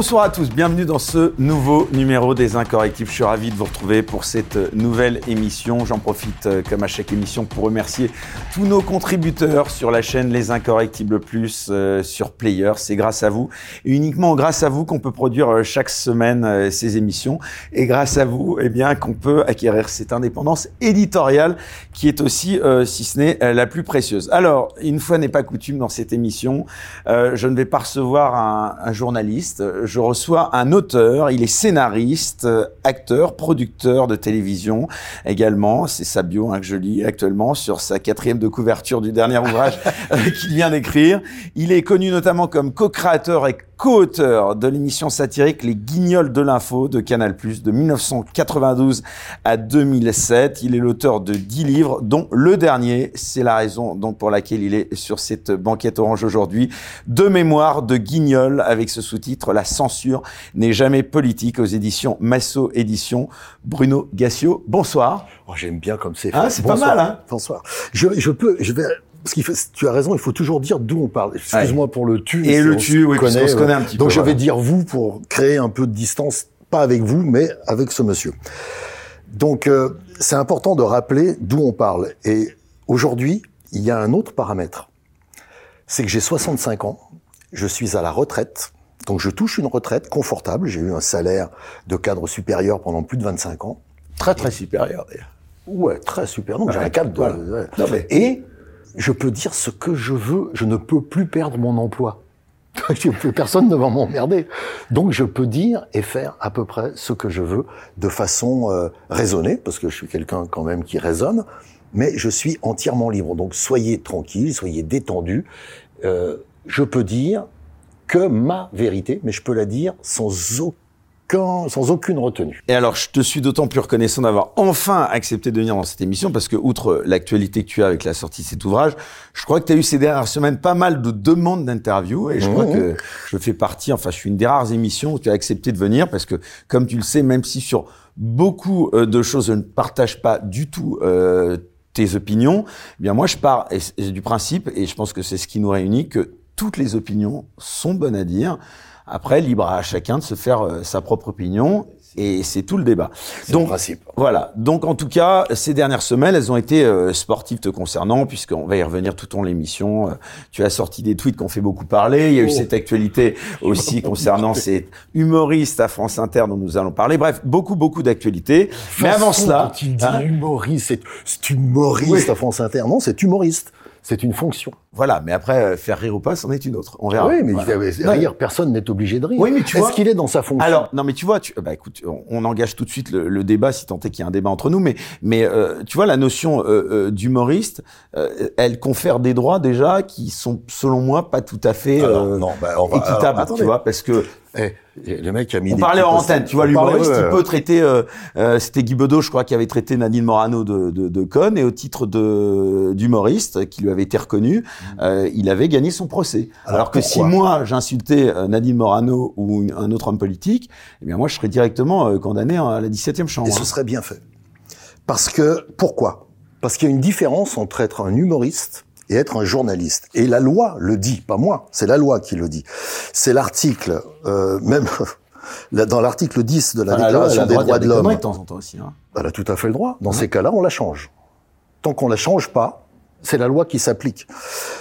Bonsoir à tous, bienvenue dans ce nouveau numéro des Incorrectifs. Je suis ravi de vous retrouver pour cette nouvelle émission. J'en profite, euh, comme à chaque émission, pour remercier tous nos contributeurs sur la chaîne Les Incorrectibles Plus, euh, sur Player. C'est grâce à vous, et uniquement grâce à vous qu'on peut produire euh, chaque semaine ces émissions, et grâce à vous, eh bien, qu'on peut acquérir cette indépendance éditoriale qui est aussi, si ce n'est la plus précieuse. Alors, une fois n'est pas coutume dans cette émission, je ne vais pas recevoir un, un journaliste je reçois un auteur, il est scénariste, acteur, producteur de télévision également. C'est sa bio hein, que je lis actuellement sur sa quatrième de couverture du dernier ouvrage euh, qu'il vient d'écrire. Il est connu notamment comme co-créateur et co-auteur de l'émission satirique Les Guignols de l'info de Canal+, de 1992 à 2007. Il est l'auteur de dix livres, dont le dernier, c'est la raison donc pour laquelle il est sur cette banquette orange aujourd'hui, de mémoire de Guignol avec ce sous-titre La censure n'est jamais politique aux éditions Massot Éditions. Bruno Gassio, bonsoir. Oh, J'aime bien comme c'est ah, c'est pas mal, hein Bonsoir. Je, je peux, je vais parce qu'il faut, tu as raison, il faut toujours dire d'où on parle. Excuse-moi pour le tu. Et le tu, oui, connaît, on se connaît un petit Donc peu. Donc je vais dire vous pour créer un peu de distance, pas avec vous, mais avec ce monsieur. Donc euh, c'est important de rappeler d'où on parle. Et aujourd'hui, il y a un autre paramètre. C'est que j'ai 65 ans, je suis à la retraite, donc je touche une retraite confortable. J'ai eu un salaire de cadre supérieur pendant plus de 25 ans. Très très supérieur d'ailleurs. Ouais, très supérieur. Donc j'ai un cadre. De, non, mais... Et je peux dire ce que je veux, je ne peux plus perdre mon emploi. Personne ne va m'emmerder. Donc je peux dire et faire à peu près ce que je veux de façon euh, raisonnée, parce que je suis quelqu'un quand même qui raisonne, mais je suis entièrement libre. Donc soyez tranquille, soyez détendu. Euh, je peux dire que ma vérité, mais je peux la dire sans aucun sans aucune retenue. Et alors, je te suis d'autant plus reconnaissant d'avoir enfin accepté de venir dans cette émission parce que, outre l'actualité que tu as avec la sortie de cet ouvrage, je crois que tu as eu ces dernières semaines pas mal de demandes d'interviews et je crois mmh. que je fais partie, enfin, je suis une des rares émissions où tu as accepté de venir parce que, comme tu le sais, même si sur beaucoup euh, de choses je ne partage pas du tout euh, tes opinions, eh bien moi je pars du principe et je pense que c'est ce qui nous réunit que toutes les opinions sont bonnes à dire. Après, libre à chacun de se faire euh, sa propre opinion. Et c'est tout le débat. Donc, le principe. Voilà. Donc, en tout cas, ces dernières semaines, elles ont été euh, sportives te concernant, puisqu'on va y revenir tout au long de l'émission. Euh, tu as sorti des tweets qui ont fait beaucoup parler. Il y a eu oh. cette actualité aussi concernant ces humoristes à France Inter dont nous allons parler. Bref, beaucoup, beaucoup d'actualités. Mais avant cela... Tu dis hein humoriste, c'est humoriste à France Inter. Non, c'est humoriste. C'est une fonction. Voilà, mais après, euh, faire rire ou pas, c'en est une autre. On verra. Oui, mais rire, personne n'est obligé de rire. Oui, mais tu Est-ce qu'il est dans sa fonction Alors, non, mais tu vois, tu, bah écoute, on, engage tout de suite le, débat, si tant est qu'il y a un débat entre nous, mais, mais euh, tu vois, la notion euh, euh d'humoriste, elle confère des droits déjà qui sont, selon moi, pas tout à fait non, bah, on va, équitables, tu vois, parce que eh, le mec a mis. On parlait en antenne, tu vois, l'humoriste, il peut traiter. Euh, euh, C'était Guy Bedos, je crois, qui avait traité Nadine Morano de, de, de conne, et au titre de d'humoriste, qui lui avait été reconnu, mm. euh, il avait gagné son procès. Alors, que si moi j'insultais euh, Nadine Morano ou un autre homme politique, eh bien moi je serais directement euh, condamné à la 17e chambre. Et ce serait bien fait. Parce que pourquoi? Parce qu'il y a une différence entre être un humoriste et être un journaliste. Et la loi le dit, pas moi, c'est la loi qui le dit. C'est l'article, euh, même dans l'article 10 de la Déclaration des droits de l'homme. Hein. Elle a tout à fait le droit. Dans ces cas-là, on la change. Tant qu'on la change pas, c'est la loi qui s'applique.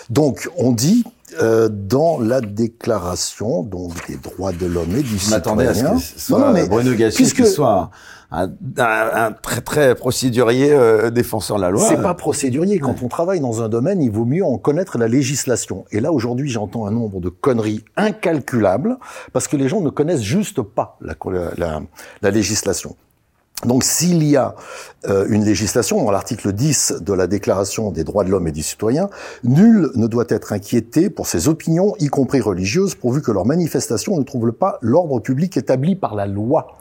Donc, on dit euh, dans la déclaration donc des droits de l'homme et du citoyen. m'attendais à ce que ce soit non, non, mais, Bruno puisque, soit un, un, très très procédurier euh, défenseur de la loi. C'est pas procédurier. Quand on travaille dans un domaine, il vaut mieux en connaître la législation. Et là aujourd'hui, j'entends un nombre de conneries incalculables parce que les gens ne connaissent juste pas la, la, la législation. Donc s'il y a euh, une législation, dans l'article 10 de la Déclaration des droits de l'homme et du citoyen, nul ne doit être inquiété pour ses opinions, y compris religieuses, pourvu que leurs manifestations ne trouvent pas l'ordre public établi par la loi.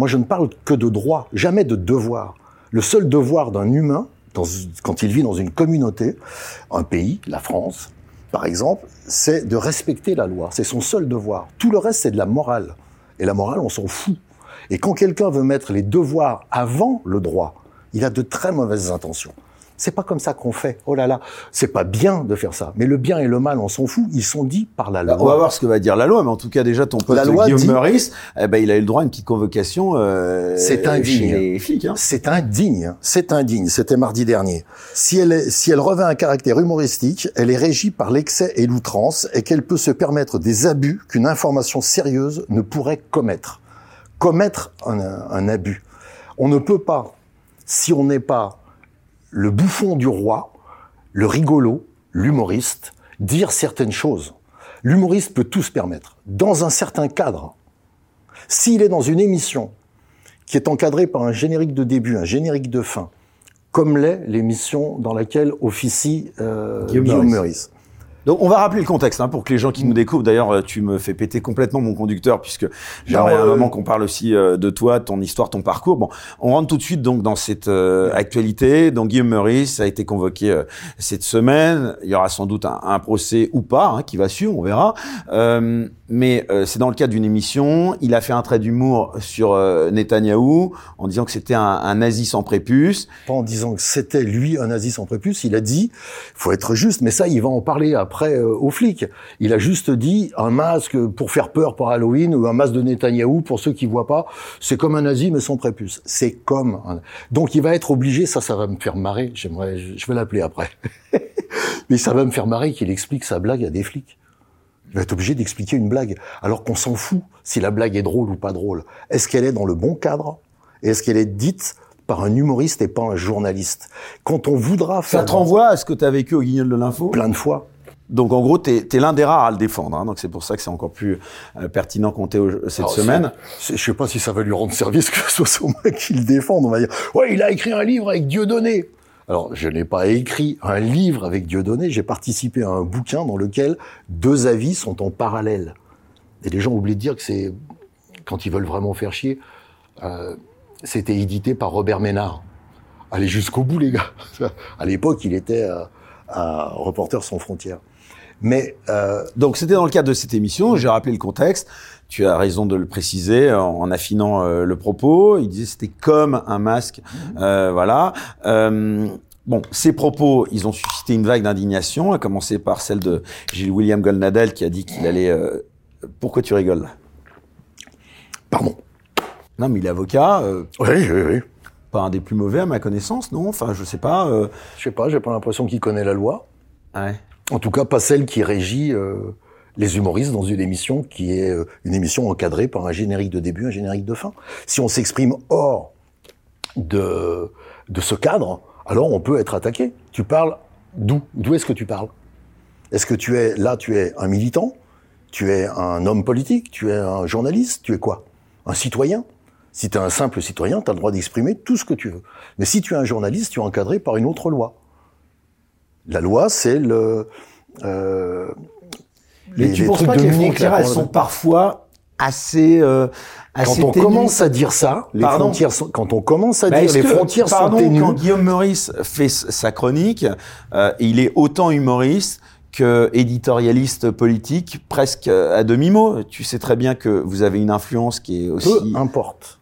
Moi, je ne parle que de droit, jamais de devoir. Le seul devoir d'un humain, quand il vit dans une communauté, un pays, la France, par exemple, c'est de respecter la loi. C'est son seul devoir. Tout le reste, c'est de la morale. Et la morale, on s'en fout. Et quand quelqu'un veut mettre les devoirs avant le droit, il a de très mauvaises intentions. C'est pas comme ça qu'on fait. Oh là là, c'est pas bien de faire ça. Mais le bien et le mal, on s'en fout. Ils sont dits par la loi. On va voir ce que va dire la loi, mais en tout cas déjà ton pote Guillaume Meurice, eh ben, il a eu le droit à une petite convocation. Euh, c'est indigne. Hein. C'est indigne. C'est indigne. C'était mardi dernier. Si elle est, si elle revêt un caractère humoristique, elle est régie par l'excès et l'outrance, et qu'elle peut se permettre des abus qu'une information sérieuse ne pourrait commettre. Commettre un, un abus. On ne peut pas, si on n'est pas le bouffon du roi, le rigolo, l'humoriste, dire certaines choses. L'humoriste peut tout se permettre, dans un certain cadre. S'il est dans une émission qui est encadrée par un générique de début, un générique de fin, comme l'est l'émission dans laquelle officie euh, Guillaume, Meurice. Donc on va rappeler le contexte hein, pour que les gens qui nous découvrent. D'ailleurs, euh, tu me fais péter complètement mon conducteur puisque j'aimerais à un moment qu'on parle aussi euh, de toi, ton histoire, ton parcours. Bon, on rentre tout de suite donc dans cette euh, actualité. Donc Guillaume Meurice a été convoqué cette semaine. Il y aura sans doute un, procès ou pas hein, qui va suivre, on verra. mais c'est dans le cadre d'une émission. Il a fait un trait d'humour sur Netanyahou en disant que c'était un, un, nazi sans prépuce. Pas en disant que c'était lui un nazi sans prépuce. Il a dit, faut être juste, mais ça, il va en parler à après euh, aux flics. Il a juste dit un masque pour faire peur pour Halloween ou un masque de Netanyahou pour ceux qui voient pas. C'est comme un nazi mais sans prépuce. C'est comme. Donc il va être obligé. Ça, ça va me faire marrer. J'aimerais, je vais l'appeler après. mais ça va me faire marrer qu'il explique sa blague à des flics. Il va être obligé d'expliquer une blague, alors qu'on s'en fout si la blague est drôle ou pas drôle. Est-ce qu'elle est dans le bon cadre Est-ce qu'elle est dite par un humoriste et pas un journaliste? Quand on voudra faire... Ça te renvoie à ce que tu as vécu au Guignol de l'Info? Plein de fois. Donc en gros, tu es, l'un des rares à le défendre. Hein. donc c'est pour ça que c'est encore plus euh, pertinent qu'on cette semaine. Je sais pas si ça va lui rendre service que ce soit moi qui le défende. On va dire, ouais, il a écrit un livre avec Dieudonné. Alors, je n'ai pas écrit un livre avec Dieudonné, j'ai participé à un bouquin dans lequel deux avis sont en parallèle. Et les gens oublient de dire que c'est, quand ils veulent vraiment faire chier, euh, c'était édité par Robert Ménard. Allez jusqu'au bout, les gars. À l'époque, il était euh, à Reporters sans frontières. Mais euh, donc c'était dans le cadre de cette émission. J'ai rappelé le contexte. Tu as raison de le préciser en, affinant euh, le propos. Il disait c'était comme un masque, euh, voilà. Euh, bon, ces propos, ils ont suscité une vague d'indignation, à commencer par celle de Gilles William Goldnadel qui a dit qu'il allait. Euh, pourquoi tu rigoles? Pardon. Non, mais il est avocat. oui, oui, oui. Pas un des plus mauvais à ma connaissance, non? Enfin, je sais pas. Je sais pas. J'ai pas l'impression qu'il connaît la loi. Ouais. En tout cas, pas celle qui régit euh, les humoristes dans une émission qui est euh, une émission encadrée par un générique de début, un générique de fin. Si on s'exprime hors de, ce cadre, alors on peut être attaqué. Tu parles d'où? D'où est-ce que tu parles? Est-ce que tu es là, tu es un militant? Tu es un homme politique? Tu es un journaliste? Tu es quoi? Un citoyen? Si tu es un simple citoyen, tu as le droit d'exprimer tout ce que tu veux. Mais si tu es un journaliste, tu es encadré par une autre loi. La loi, c'est le. Euh, Mais les, tu ne penses pas que les frontières, elles sont parfois assez. Euh, quand on commence à dire ça, les frontières sont, quand on commence à bah, dire les frontières pardon, sont ténues. Quand Guillaume Meurice fait sa chronique, euh, il est autant humoriste que éditorialiste politique, presque à demi-mot. Tu sais très bien que vous avez une influence qui est aussi... Peu importe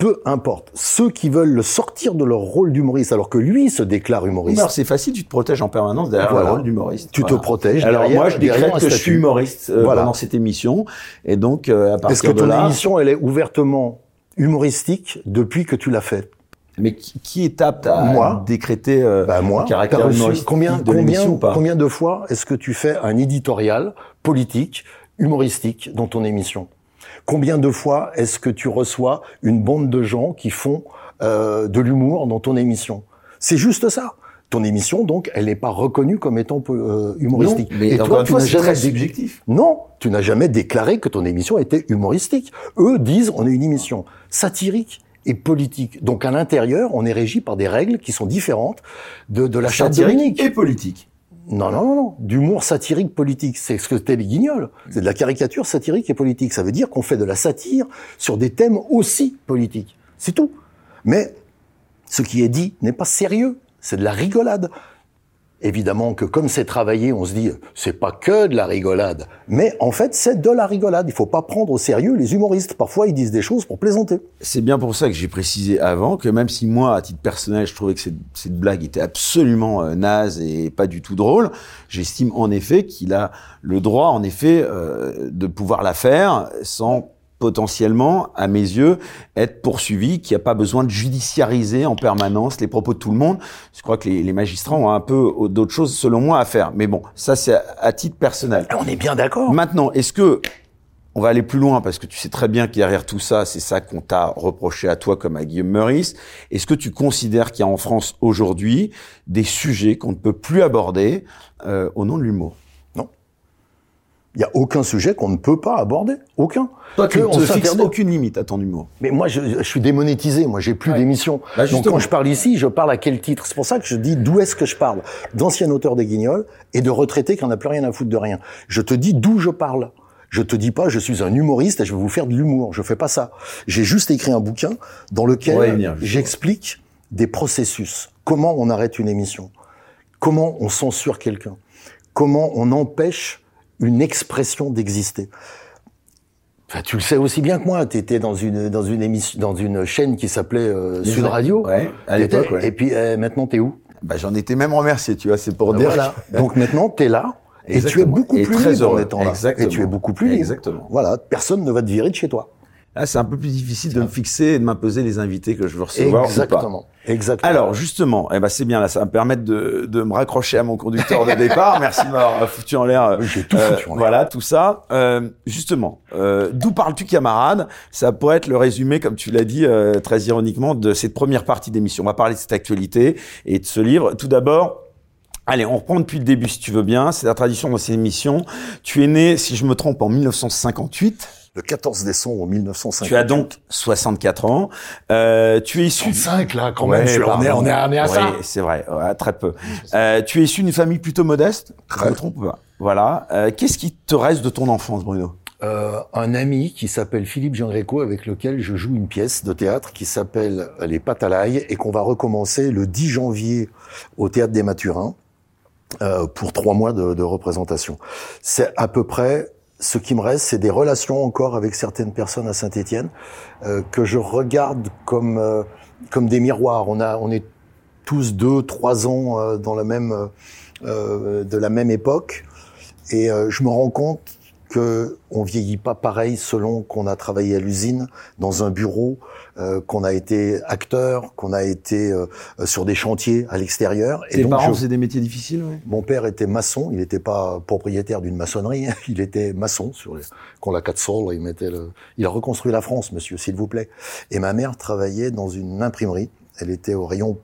peu importe. Ceux qui veulent le sortir de leur rôle d'humoriste, alors que lui se déclare humoriste. c'est facile, tu te protèges en permanence derrière le rôle d'humoriste. Tu te protèges. Alors moi, je décrète que je suis humoriste euh, pendant cette émission, et donc euh, à partir Est-ce que ton émission, elle est ouvertement humoristique depuis que tu l'as faite mais qui, est apte à moi, décréter euh, bah moi, caractère humoristique combien, de combien, ou pas? combien de fois est-ce que tu fais un éditorial politique, humoristique dans ton émission? Combien de fois est-ce que tu reçois une bande de gens qui font euh, de l'humour dans ton émission? C'est juste ça. Ton émission, donc, elle n'est pas reconnue comme étant euh, humoristique. Non, mais Et toi, tu n'as jamais subjectif. Non, tu n'as jamais déclaré que ton émission était humoristique. Eux disent, on est une émission satirique et politique. Donc à l'intérieur, on est régi par des règles qui sont différentes de, de la charte satirique et politique. Non, non, non, non. D'humour satirique politique. C'est ce que c'était les guignols. C'est de la caricature satirique et politique. Ça veut dire qu'on fait de la satire sur des thèmes aussi politiques. C'est tout. Mais ce qui est dit n'est pas sérieux. C'est de la rigolade. Évidemment que comme c'est travaillé, on se dit c'est pas que de la rigolade, mais en fait c'est de la rigolade. Il faut pas prendre au sérieux les humoristes. Parfois ils disent des choses pour plaisanter. C'est bien pour ça que j'ai précisé avant que même si moi à titre personnel je trouvais que cette, blague était absolument euh, naze et pas du tout drôle, j'estime en effet qu'il a le droit en effet euh, de pouvoir la faire sans potentiellement, à mes yeux, être poursuivi, qu'il n'y a pas besoin de judiciariser en permanence les propos de tout le monde. Je crois que les, les magistrats ont un peu d'autres choses, selon moi, à faire. Mais bon, ça c'est à, titre personnel. On est bien d'accord. Maintenant, est-ce que on va aller plus loin? Parce que tu sais très bien que derrière tout ça, c'est ça qu'on t'a reproché à toi comme à Guillaume Meurice. Est-ce que tu considères qu'il y a en France aujourd'hui des sujets qu'on ne peut plus aborder euh, au nom de l'humour? Il n'y a aucun sujet qu'on ne peut pas aborder. Aucun. Toi, tu ne fixes aucune limite à ton humour. Mais moi, je, je suis démonétisé. Moi, j'ai plus d'émission. Bah, Donc, quand je parle ici, je parle à quel titre? C'est pour ça que je dis d'où est-ce que je parle? D'ancien auteur des Guignols et de retraité qui n'en a plus rien à foutre de rien. Je te dis d'où je parle. Je te dis pas, je suis un humoriste et je vais vous faire de l'humour. Je fais pas ça. J'ai juste écrit un bouquin dans lequel j'explique des processus. Comment on arrête une émission? Comment on censure quelqu'un? Comment on empêche une expression d'exister. Enfin, tu le sais aussi bien que moi. Tu étais dans une dans une émission, dans une chaîne qui s'appelait euh, Sud Radio. Ouais, à l'époque. Et puis euh, maintenant, t'es où? Bah, j'en étais même remercié, tu vois. C'est pour dire. Voilà. Donc maintenant, t'es là. Et tu es beaucoup plus libre en étant là. Et tu es beaucoup plus libre. Exactement. Voilà. Personne ne va te virer de chez toi. Là, c'est un peu plus difficile de me fixer et de m'imposer les invités que je veux recevoir Exactement. Exactement. Alors, justement, eh ben, c'est bien là, ça va me permettre de, de me raccrocher à mon conducteur de départ. Merci de m'avoir foutu en l'air. J'ai tout foutu en l'air. Voilà, tout ça. Euh, justement, euh, d'où parles-tu, camarade? Ça pourrait être le résumé, comme tu l'as dit euh, très ironiquement, de cette première partie d'émission. On va parler de cette actualité et de ce livre. Tout d'abord, Allez, on reprend depuis le début si tu veux bien. C'est la tradition de ces émissions. Tu es né, si je me trompe, en 1958 le 14 décembre 1958. Tu as donc 64 ans. Euh, tu es issu... 35 là, quand même. on, est, on, est, à ça. Oui, c'est vrai, très peu. Euh, tu es issu d'une famille plutôt modeste. Je me trompe pas? Voilà. Euh, Qu'est-ce qui te reste de ton enfance, Bruno? Euh, un ami qui s'appelle Philippe Jean Gréco avec lequel je joue une pièce de théâtre qui s'appelle Les Pâtes à l'ail et qu'on va recommencer le 10 janvier au Théâtre des Mathurins euh, pour trois mois de, de représentation. C'est à peu près ce qui me reste, c'est des relations encore avec certaines personnes à Saint-Étienne euh, que je regarde comme euh, comme des miroirs. On a, on est tous deux, trois ans euh, dans la même euh, de la même époque, et je me rends compte que on vieillit pas pareil selon qu'on a travaillé à l'usine, dans un bureau, euh, qu'on a été acteur, qu'on a été euh, sur des chantiers à l'extérieur. Tes donc, parents faisaient des métiers difficiles ouais. Mon père était maçon, il n'était pas propriétaire d'une maçonnerie, il était maçon sur les qu'on la quatre sols, il mettait le il a reconstruit la France monsieur s'il vous plaît. Et ma mère travaillait dans une imprimerie, elle était au rayon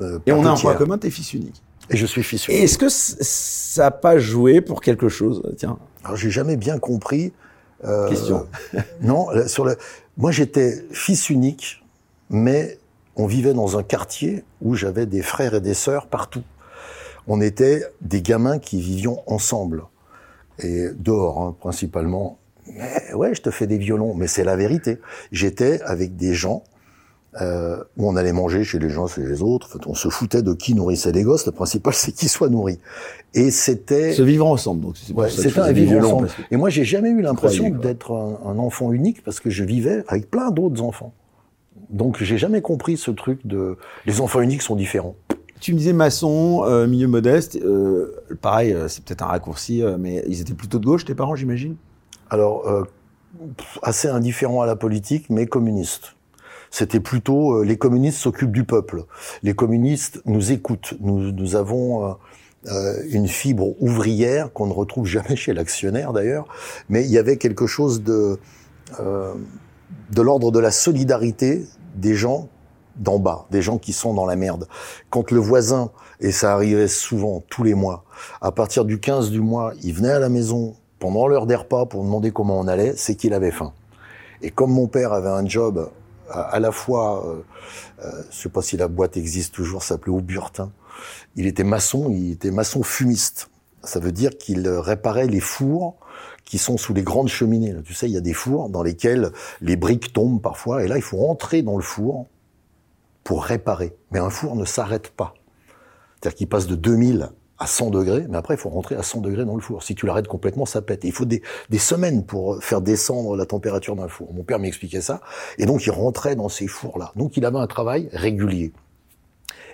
euh, Et on a un point commun, t'es fils unique. Et je suis fils unique. Est-ce que ça n'a pas joué pour quelque chose? Tiens. Alors j'ai jamais bien compris. Euh, Question. non, sur le. Moi j'étais fils unique, mais on vivait dans un quartier où j'avais des frères et des sœurs partout. On était des gamins qui vivions ensemble et dehors hein, principalement. Mais ouais, je te fais des violons, mais c'est la vérité. J'étais avec des gens euh, où on allait manger chez les gens, chez les autres. on se foutait de qui nourrissait les gosses. Le principal, c'est qu'ils soient nourris. Et c'était se vivre ensemble. Donc c'est ouais, c'était un vivre ensemble. Et moi, j'ai jamais eu l'impression d'être un, enfant unique parce que je vivais avec plein d'autres enfants. Donc, j'ai jamais compris ce truc de les enfants uniques sont différents. Tu me disais maçon, euh, milieu modeste. Euh, pareil, euh, c'est peut-être un raccourci, euh, mais ils étaient plutôt de gauche, tes parents, j'imagine? Alors, assez indifférents à la politique, mais communistes c'était plutôt euh, les communistes s'occupent du peuple. Les communistes nous écoutent. Nous, nous avons euh, euh, une fibre ouvrière qu'on ne retrouve jamais chez l'actionnaire d'ailleurs, mais il y avait quelque chose de de l'ordre de la solidarité des gens d'en bas, des gens qui sont dans la merde. Quand le voisin, et ça arrivait souvent tous les mois, à partir du 15 du mois, il venait à la maison pendant l'heure des repas pour demander comment on allait, c'est qu'il avait faim. Et comme mon père avait un job à, la fois, euh, euh, je sais pas si la boîte existe toujours, s'appelait Auburtin. Il était maçon, il était maçon fumiste. Ça veut dire qu'il réparait les fours qui sont sous les grandes cheminées. Tu sais, il y a des fours dans lesquels les briques tombent parfois, et là, il faut rentrer dans le four pour réparer. Mais un four ne s'arrête pas. C'est-à-dire qu'il passe de 2000 à 100 degrés, mais après il faut rentrer à 100 degrés dans le four. Si tu l'arrêtes complètement, ça pète. il faut des, des, semaines pour faire descendre la température d'un four. Mon père m'expliquait ça, et donc il rentrait dans ces fours-là. Donc il avait un travail régulier.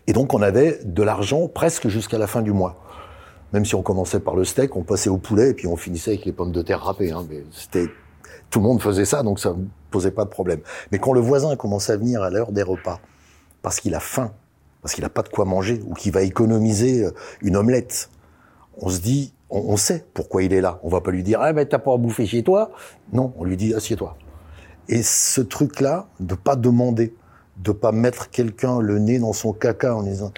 Et donc on avait de l'argent presque jusqu'à la fin du mois. Même si on commençait par le steak, on passait au poulet, et puis on finissait avec les pommes de terre râpées. Hein. Mais c'était tout le monde faisait ça, donc ça ne posait pas de problème. Mais quand le voisin commence à venir à l'heure des repas, parce qu'il a faim, parce qu'il n'a pas de quoi manger, ou qu'il va économiser euh, une omelette, on se dit, on, sait pourquoi il est là. On va pas lui dire, ah ben t'as pas à bouffer chez toi. Non, on lui dit, assieds-toi. Et ce truc-là, de pas demander, de pas mettre quelqu'un le nez dans son caca en disant,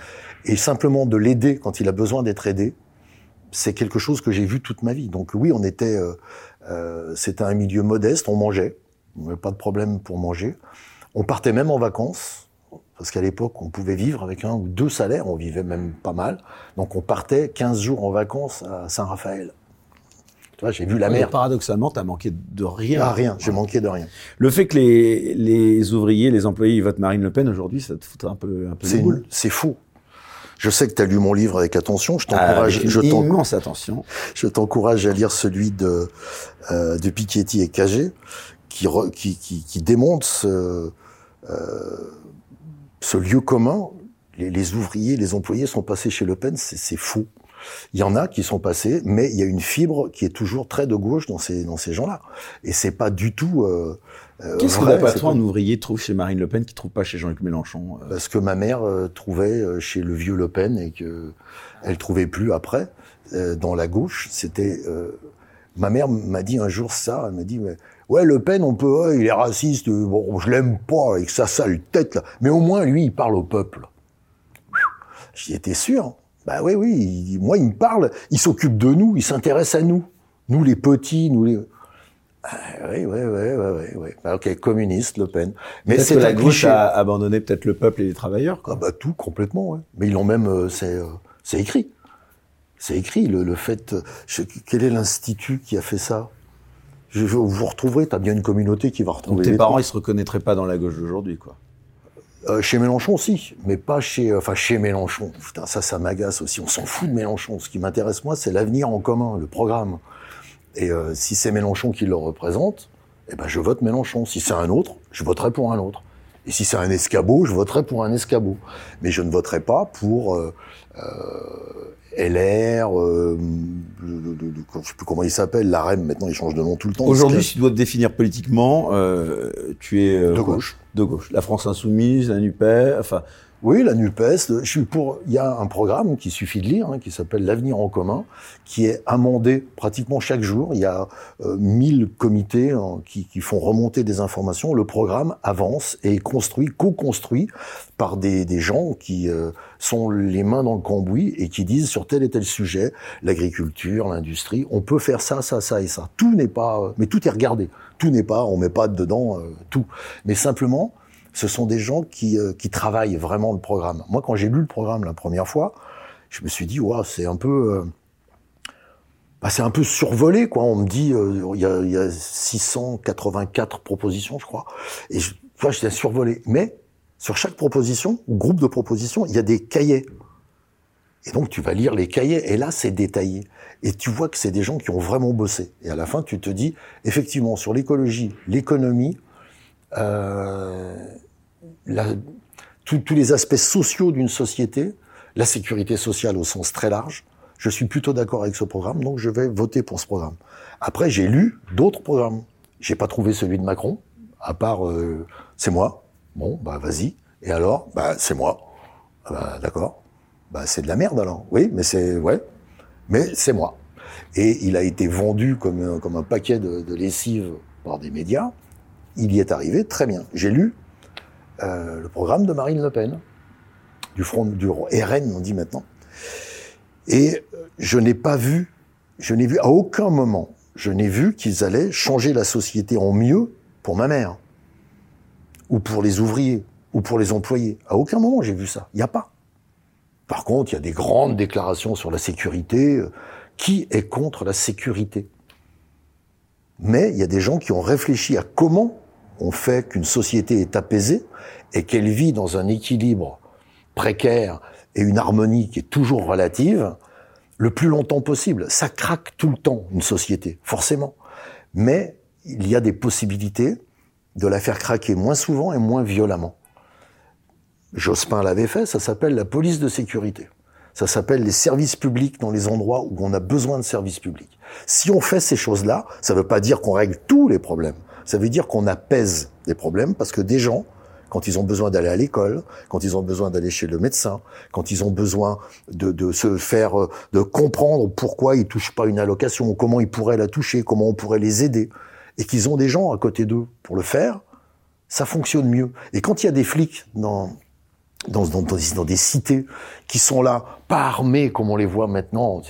et simplement de l'aider quand il a besoin d'être aidé, c'est quelque chose que j'ai vu toute ma vie. Donc oui, on était, euh, euh, c'était un milieu modeste, on mangeait, on n'avait pas de problème pour manger. On partait même en vacances, parce qu'à l'époque, on pouvait vivre avec un ou deux salaires, on vivait même pas mal. Donc on partait 15 jours en vacances à Saint-Raphaël. Tu vois, j'ai vu la mer. Paradoxalement, tu as manqué de rien. Ah, rien, j'ai manqué de rien. Le fait que les, les ouvriers, les employés votent Marine Le Pen aujourd'hui, ça te fout un peu, un peu C'est fou. Je sais que tu as lu mon livre avec attention. Je t'encourage. Ah, je immense attention. Je t'encourage à lire celui de euh, de Piketty et Cagé, qui, qui, qui, qui démontre ce, euh, ce lieu commun. Les, les, ouvriers, les employés sont passés chez Le Pen. C'est fou. Il y en a qui sont passés, mais il y a une fibre qui est toujours très de gauche dans ces dans ces gens-là. Et c'est pas du tout. Euh, euh, Qu'est-ce que toi, un ouvrier trouve chez Marine Le Pen qui trouve pas chez Jean-Luc Mélenchon euh? Parce que ma mère euh, trouvait chez le vieux Le Pen et que elle trouvait plus après dans la gauche. C'était ma mère m'a dit un jour ça. Elle m'a dit ouais Le Pen on peut il est raciste. Bon je l'aime pas avec sa sale tête là. Mais au moins lui il parle au peuple. J'y étais sûr. Bah oui oui. moi il me parle. Il s'occupe de nous. Il s'intéresse à nous. Nous les petits. Nous les ah, oui, oui, oui, oui, oui. Bah, ok, communiste, Le Pen. Mais c'est la gauche a abandonné peut-être le peuple et les travailleurs. Quoi. Ah bah tout, complètement. Ouais. Mais ils l'ont même, euh, c'est, euh, c'est écrit. C'est écrit le, le fait. Je, quel est l'institut qui a fait ça? Je, Vous retrouverez. T'as bien une communauté qui va retrouver. Donc tes parents, ils se reconnaîtraient pas dans la gauche d'aujourd'hui, quoi. Euh, chez Mélenchon, si, mais pas chez, enfin chez Mélenchon. Putain, ça, ça m'agace aussi. On s'en fout de Mélenchon. Ce qui m'intéresse moi, c'est l'avenir en commun, le programme. Et euh, si c'est Mélenchon qui le représente, eh ben je vote Mélenchon. Si c'est un autre, je voterai pour un autre. Et si c'est un escabeau, je voterai pour un escabeau. Mais je ne voterai pas pour euh, euh LR, euh, je sais plus comment il s'appelle, l'AREM, maintenant il change de nom tout le temps. Aujourd'hui, si tu dois te définir politiquement, euh, tu es... de gauche. De gauche. La France Insoumise, la NUPES, enfin... Oui, la NUPES. Je suis pour. Il y a un programme qui suffit de lire, hein, qui s'appelle l'avenir en commun, qui est amendé pratiquement chaque jour. Il y a euh, 1000 comités hein, qui, qui, font remonter des informations. Le programme avance et est construit, co-construit par des, des, gens qui euh, sont les mains dans le cambouis et qui disent sur tel et tel sujet, l'agriculture, l'industrie, on peut faire ça, ça, ça et ça. Tout n'est pas, euh, mais tout est regardé. Tout n'est pas, on met pas dedans euh, tout. Mais simplement, ce sont des gens qui, euh, qui travaillent vraiment le programme. Moi, quand j'ai lu le programme la première fois, je me suis dit, ouais, c'est un peu, euh, bah, c'est un peu survolé, quoi. On me dit, euh, il y, a, y, a, 684 propositions, je crois, et je, vois, j'étais survolé. Mais sur chaque proposition, ou groupe de propositions, il y a des cahiers. Et donc, tu vas lire les cahiers, et là, c'est détaillé. Et tu vois que c'est des gens qui ont vraiment bossé. Et à la fin, tu te dis, effectivement, sur l'écologie, l'économie, euh, tous les aspects sociaux d'une société, la sécurité sociale au sens très large. Je suis plutôt d'accord avec ce programme, donc je vais voter pour ce programme. Après, j'ai lu d'autres programmes. J'ai pas trouvé celui de Macron, à part euh, c'est moi. Bon, bah vas-y. Et alors, bah c'est moi. Ah bah, d'accord. Bah c'est de la merde alors. Oui, mais c'est ouais, mais c'est moi. Et il a été vendu comme comme un paquet de, de lessive par des médias il y est arrivé très bien. J'ai lu euh, le programme de Marine Le Pen, du front du RN, on dit maintenant, et euh, je n'ai pas vu, je n'ai vu à aucun moment, je n'ai vu qu'ils allaient changer la société en mieux pour ma mère, ou pour les ouvriers, ou pour les employés. À aucun moment j'ai vu ça. Il n'y a pas. Par contre, il y a des grandes déclarations sur la sécurité. Qui est contre la sécurité Mais il y a des gens qui ont réfléchi à comment on fait qu'une société est apaisée et qu'elle vit dans un équilibre précaire et une harmonie qui est toujours relative, le plus longtemps possible. Ça craque tout le temps, une société, forcément. Mais il y a des possibilités de la faire craquer moins souvent et moins violemment. Jospin l'avait fait, ça s'appelle la police de sécurité. Ça s'appelle les services publics dans les endroits où on a besoin de services publics. Si on fait ces choses-là, ça ne veut pas dire qu'on règle tous les problèmes. Ça veut dire qu'on apaise des problèmes parce que des gens, quand ils ont besoin d'aller à l'école, quand ils ont besoin d'aller chez le médecin, quand ils ont besoin de, se faire, euh, de comprendre pourquoi ils touchent pas une allocation, comment ils pourraient la toucher, comment on pourrait les aider, et qu'ils ont des gens à côté d'eux pour le faire, ça fonctionne mieux. Et quand il y a des flics dans, dans, dans, dans des cités qui sont là, pas armés comme on les voit maintenant,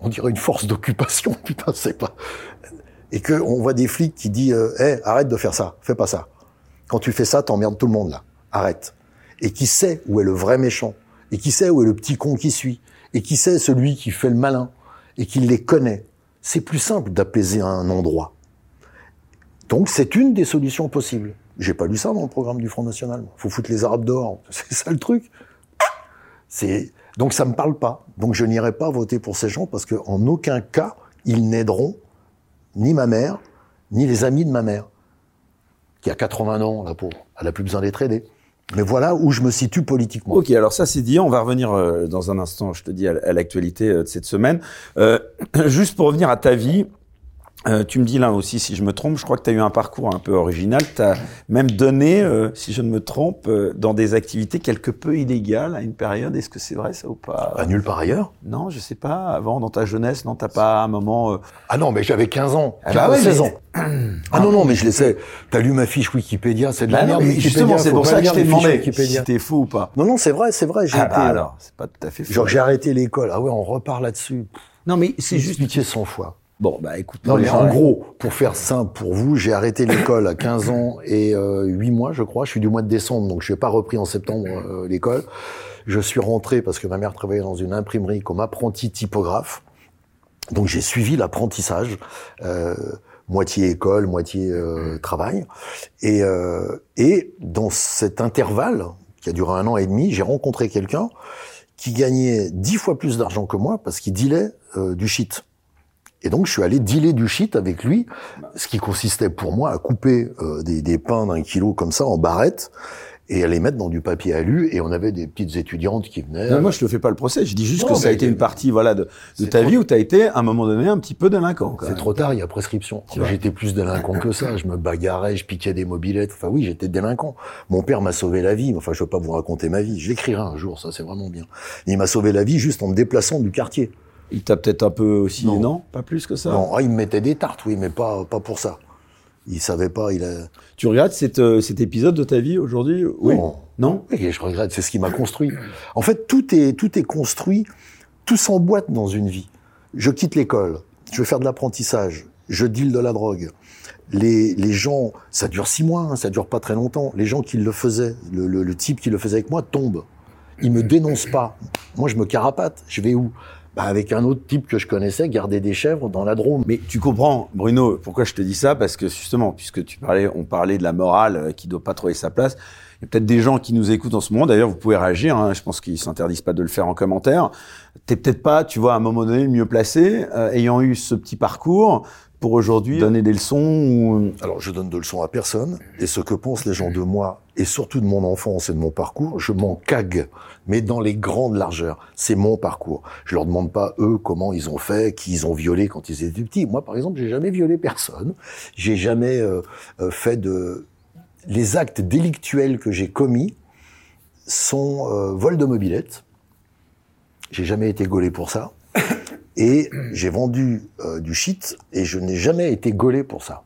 on dirait une force d'occupation, putain, c'est pas... Et que on voit des flics qui disent euh, arrête de faire ça, fais pas ça. Quand tu fais ça, t'emmerdes tout le monde là. Arrête. Et qui sait où est le vrai méchant? Et qui sait où est le petit con qui suit? Et qui sait celui qui fait le malin Et qui les connaît? C'est plus simple d'apaiser un endroit. Donc c'est une des solutions possibles. J'ai pas lu ça dans le programme du Front National. Faut foutre les Arabes dehors. C'est ça le truc. C'est donc ça me parle pas. Donc je n'irai pas voter pour ces gens parce qu'en aucun cas ils n'aideront ni ma mère ni les amis de ma mère qui a 80 ans, la pauvre. Elle a plus besoin d'être aidée. Mais voilà où je me situe politiquement. Ok, alors ça c'est dit. On va revenir euh, dans un instant, je te dis, à, l'actualité euh, de cette semaine. Euh, juste pour revenir à ta vie, euh, tu me dis là aussi, si je me trompe, je crois que tu as eu un parcours un peu original. Tu as même donné, euh, si je ne me trompe, euh, dans des activités quelque peu illégales à une période. Est-ce que c'est vrai ça ou pas? À nulle part ailleurs? Non, je sais pas. Avant, dans ta jeunesse, non, t'as pas un moment... Ah non, mais j'avais 15 ans. Ah bah 16 ans. ah non, non, mais je le sais. T'as lu ma fiche Wikipédia, c'est de la bah merde. justement, c'est pour ça que je t'ai demandé si c'était faux ou pas. Non, non, c'est vrai, c'est vrai. J'ai ah bah alors, c'est pas tout à fait faux. Genre j'ai arrêté l'école. Ah ouais, on repart là-dessus. Non, mais c'est juste... Pitié 100 fois. Bon, bah écoute. Non, mais en gros, pour faire simple pour vous, j'ai arrêté l'école à 15 ans et euh, 8 mois, je crois. Je suis du mois de décembre, donc je n'ai pas repris en septembre euh, l'école. Je suis rentré parce que ma mère travaillait dans une imprimerie comme apprenti typographe. Donc j'ai suivi l'apprentissage, euh, moitié école, moitié euh, travail. Et, euh, et dans cet intervalle, qui a duré un an et demi, j'ai rencontré quelqu'un qui gagnait dix fois plus d'argent que moi parce qu'il dealait du shit. Et donc, je suis allé dealer du shit avec lui, ce qui consistait pour moi à couper euh, des, des, pains d'un kilo comme ça en barrettes et à les mettre dans du papier alu. Et on avait des petites étudiantes qui venaient. Non, moi, je te fais pas le procès. Je dis juste que ça a été une partie, voilà, de, de ta vie où tu as été, à un moment donné, un petit peu délinquant. C'est trop tard. Il y a prescription. J'étais plus délinquant que ça. Je me bagarrais, je piquais des mobilettes. Enfin, oui, j'étais délinquant. Mon père m'a sauvé la vie. Enfin, je veux pas vous raconter ma vie. Je l'écrirai un jour. Ça, c'est vraiment bien. Il m'a sauvé la vie juste en me déplaçant du quartier. Il t'a peut-être un peu aussi, non. Pas plus que ça Non, ah, il me mettait des tartes, oui, mais pas, pas pour ça. Il savait pas, il a... Tu regrettes cet, euh, cet épisode de ta vie aujourd'hui? Oui. Non. Non? Oui, je regrette, c'est ce qui m'a construit. En fait, tout est, tout est construit, tout s'emboîte dans une vie. Je quitte l'école, je vais faire de l'apprentissage, je deal de la drogue. Les, les gens, ça dure six mois, hein, ça dure pas très longtemps. Les gens qui le faisaient, le, le, le type qui le faisait avec moi tombe. Il me dénonce pas. Moi, je me carapate. Je vais où? Bah, avec un autre type que je connaissais, garder des chèvres dans la Drôme. Mais tu comprends, Bruno, pourquoi je te dis ça? Parce que justement, puisque tu parlais, on parlait de la morale euh, qui doit pas trouver sa place. Il y a peut-être des gens qui nous écoutent en ce moment. D'ailleurs, vous pouvez réagir. Hein, je pense qu'ils s'interdisent pas de le faire en commentaire. T'es peut-être pas, tu vois, à un moment donné, le mieux placé, euh, ayant eu ce petit parcours pour aujourd'hui donner des leçons ou... Alors, je donne de leçons à personne. Et ce que pensent les gens de moi, et surtout de mon enfance et de mon parcours, je m'en cague. Mais dans les grandes largeurs, c'est mon parcours. Je leur demande pas, eux, comment ils ont fait, qui ils ont violé quand ils étaient petits. Moi, par exemple, j'ai jamais violé personne. J'ai jamais euh, euh, fait de... Les actes délictuels que j'ai commis sont euh, vol de mobilette. J'ai jamais été gaulé pour ça. Et j'ai vendu euh, du shit et je n'ai jamais été gaulé pour ça.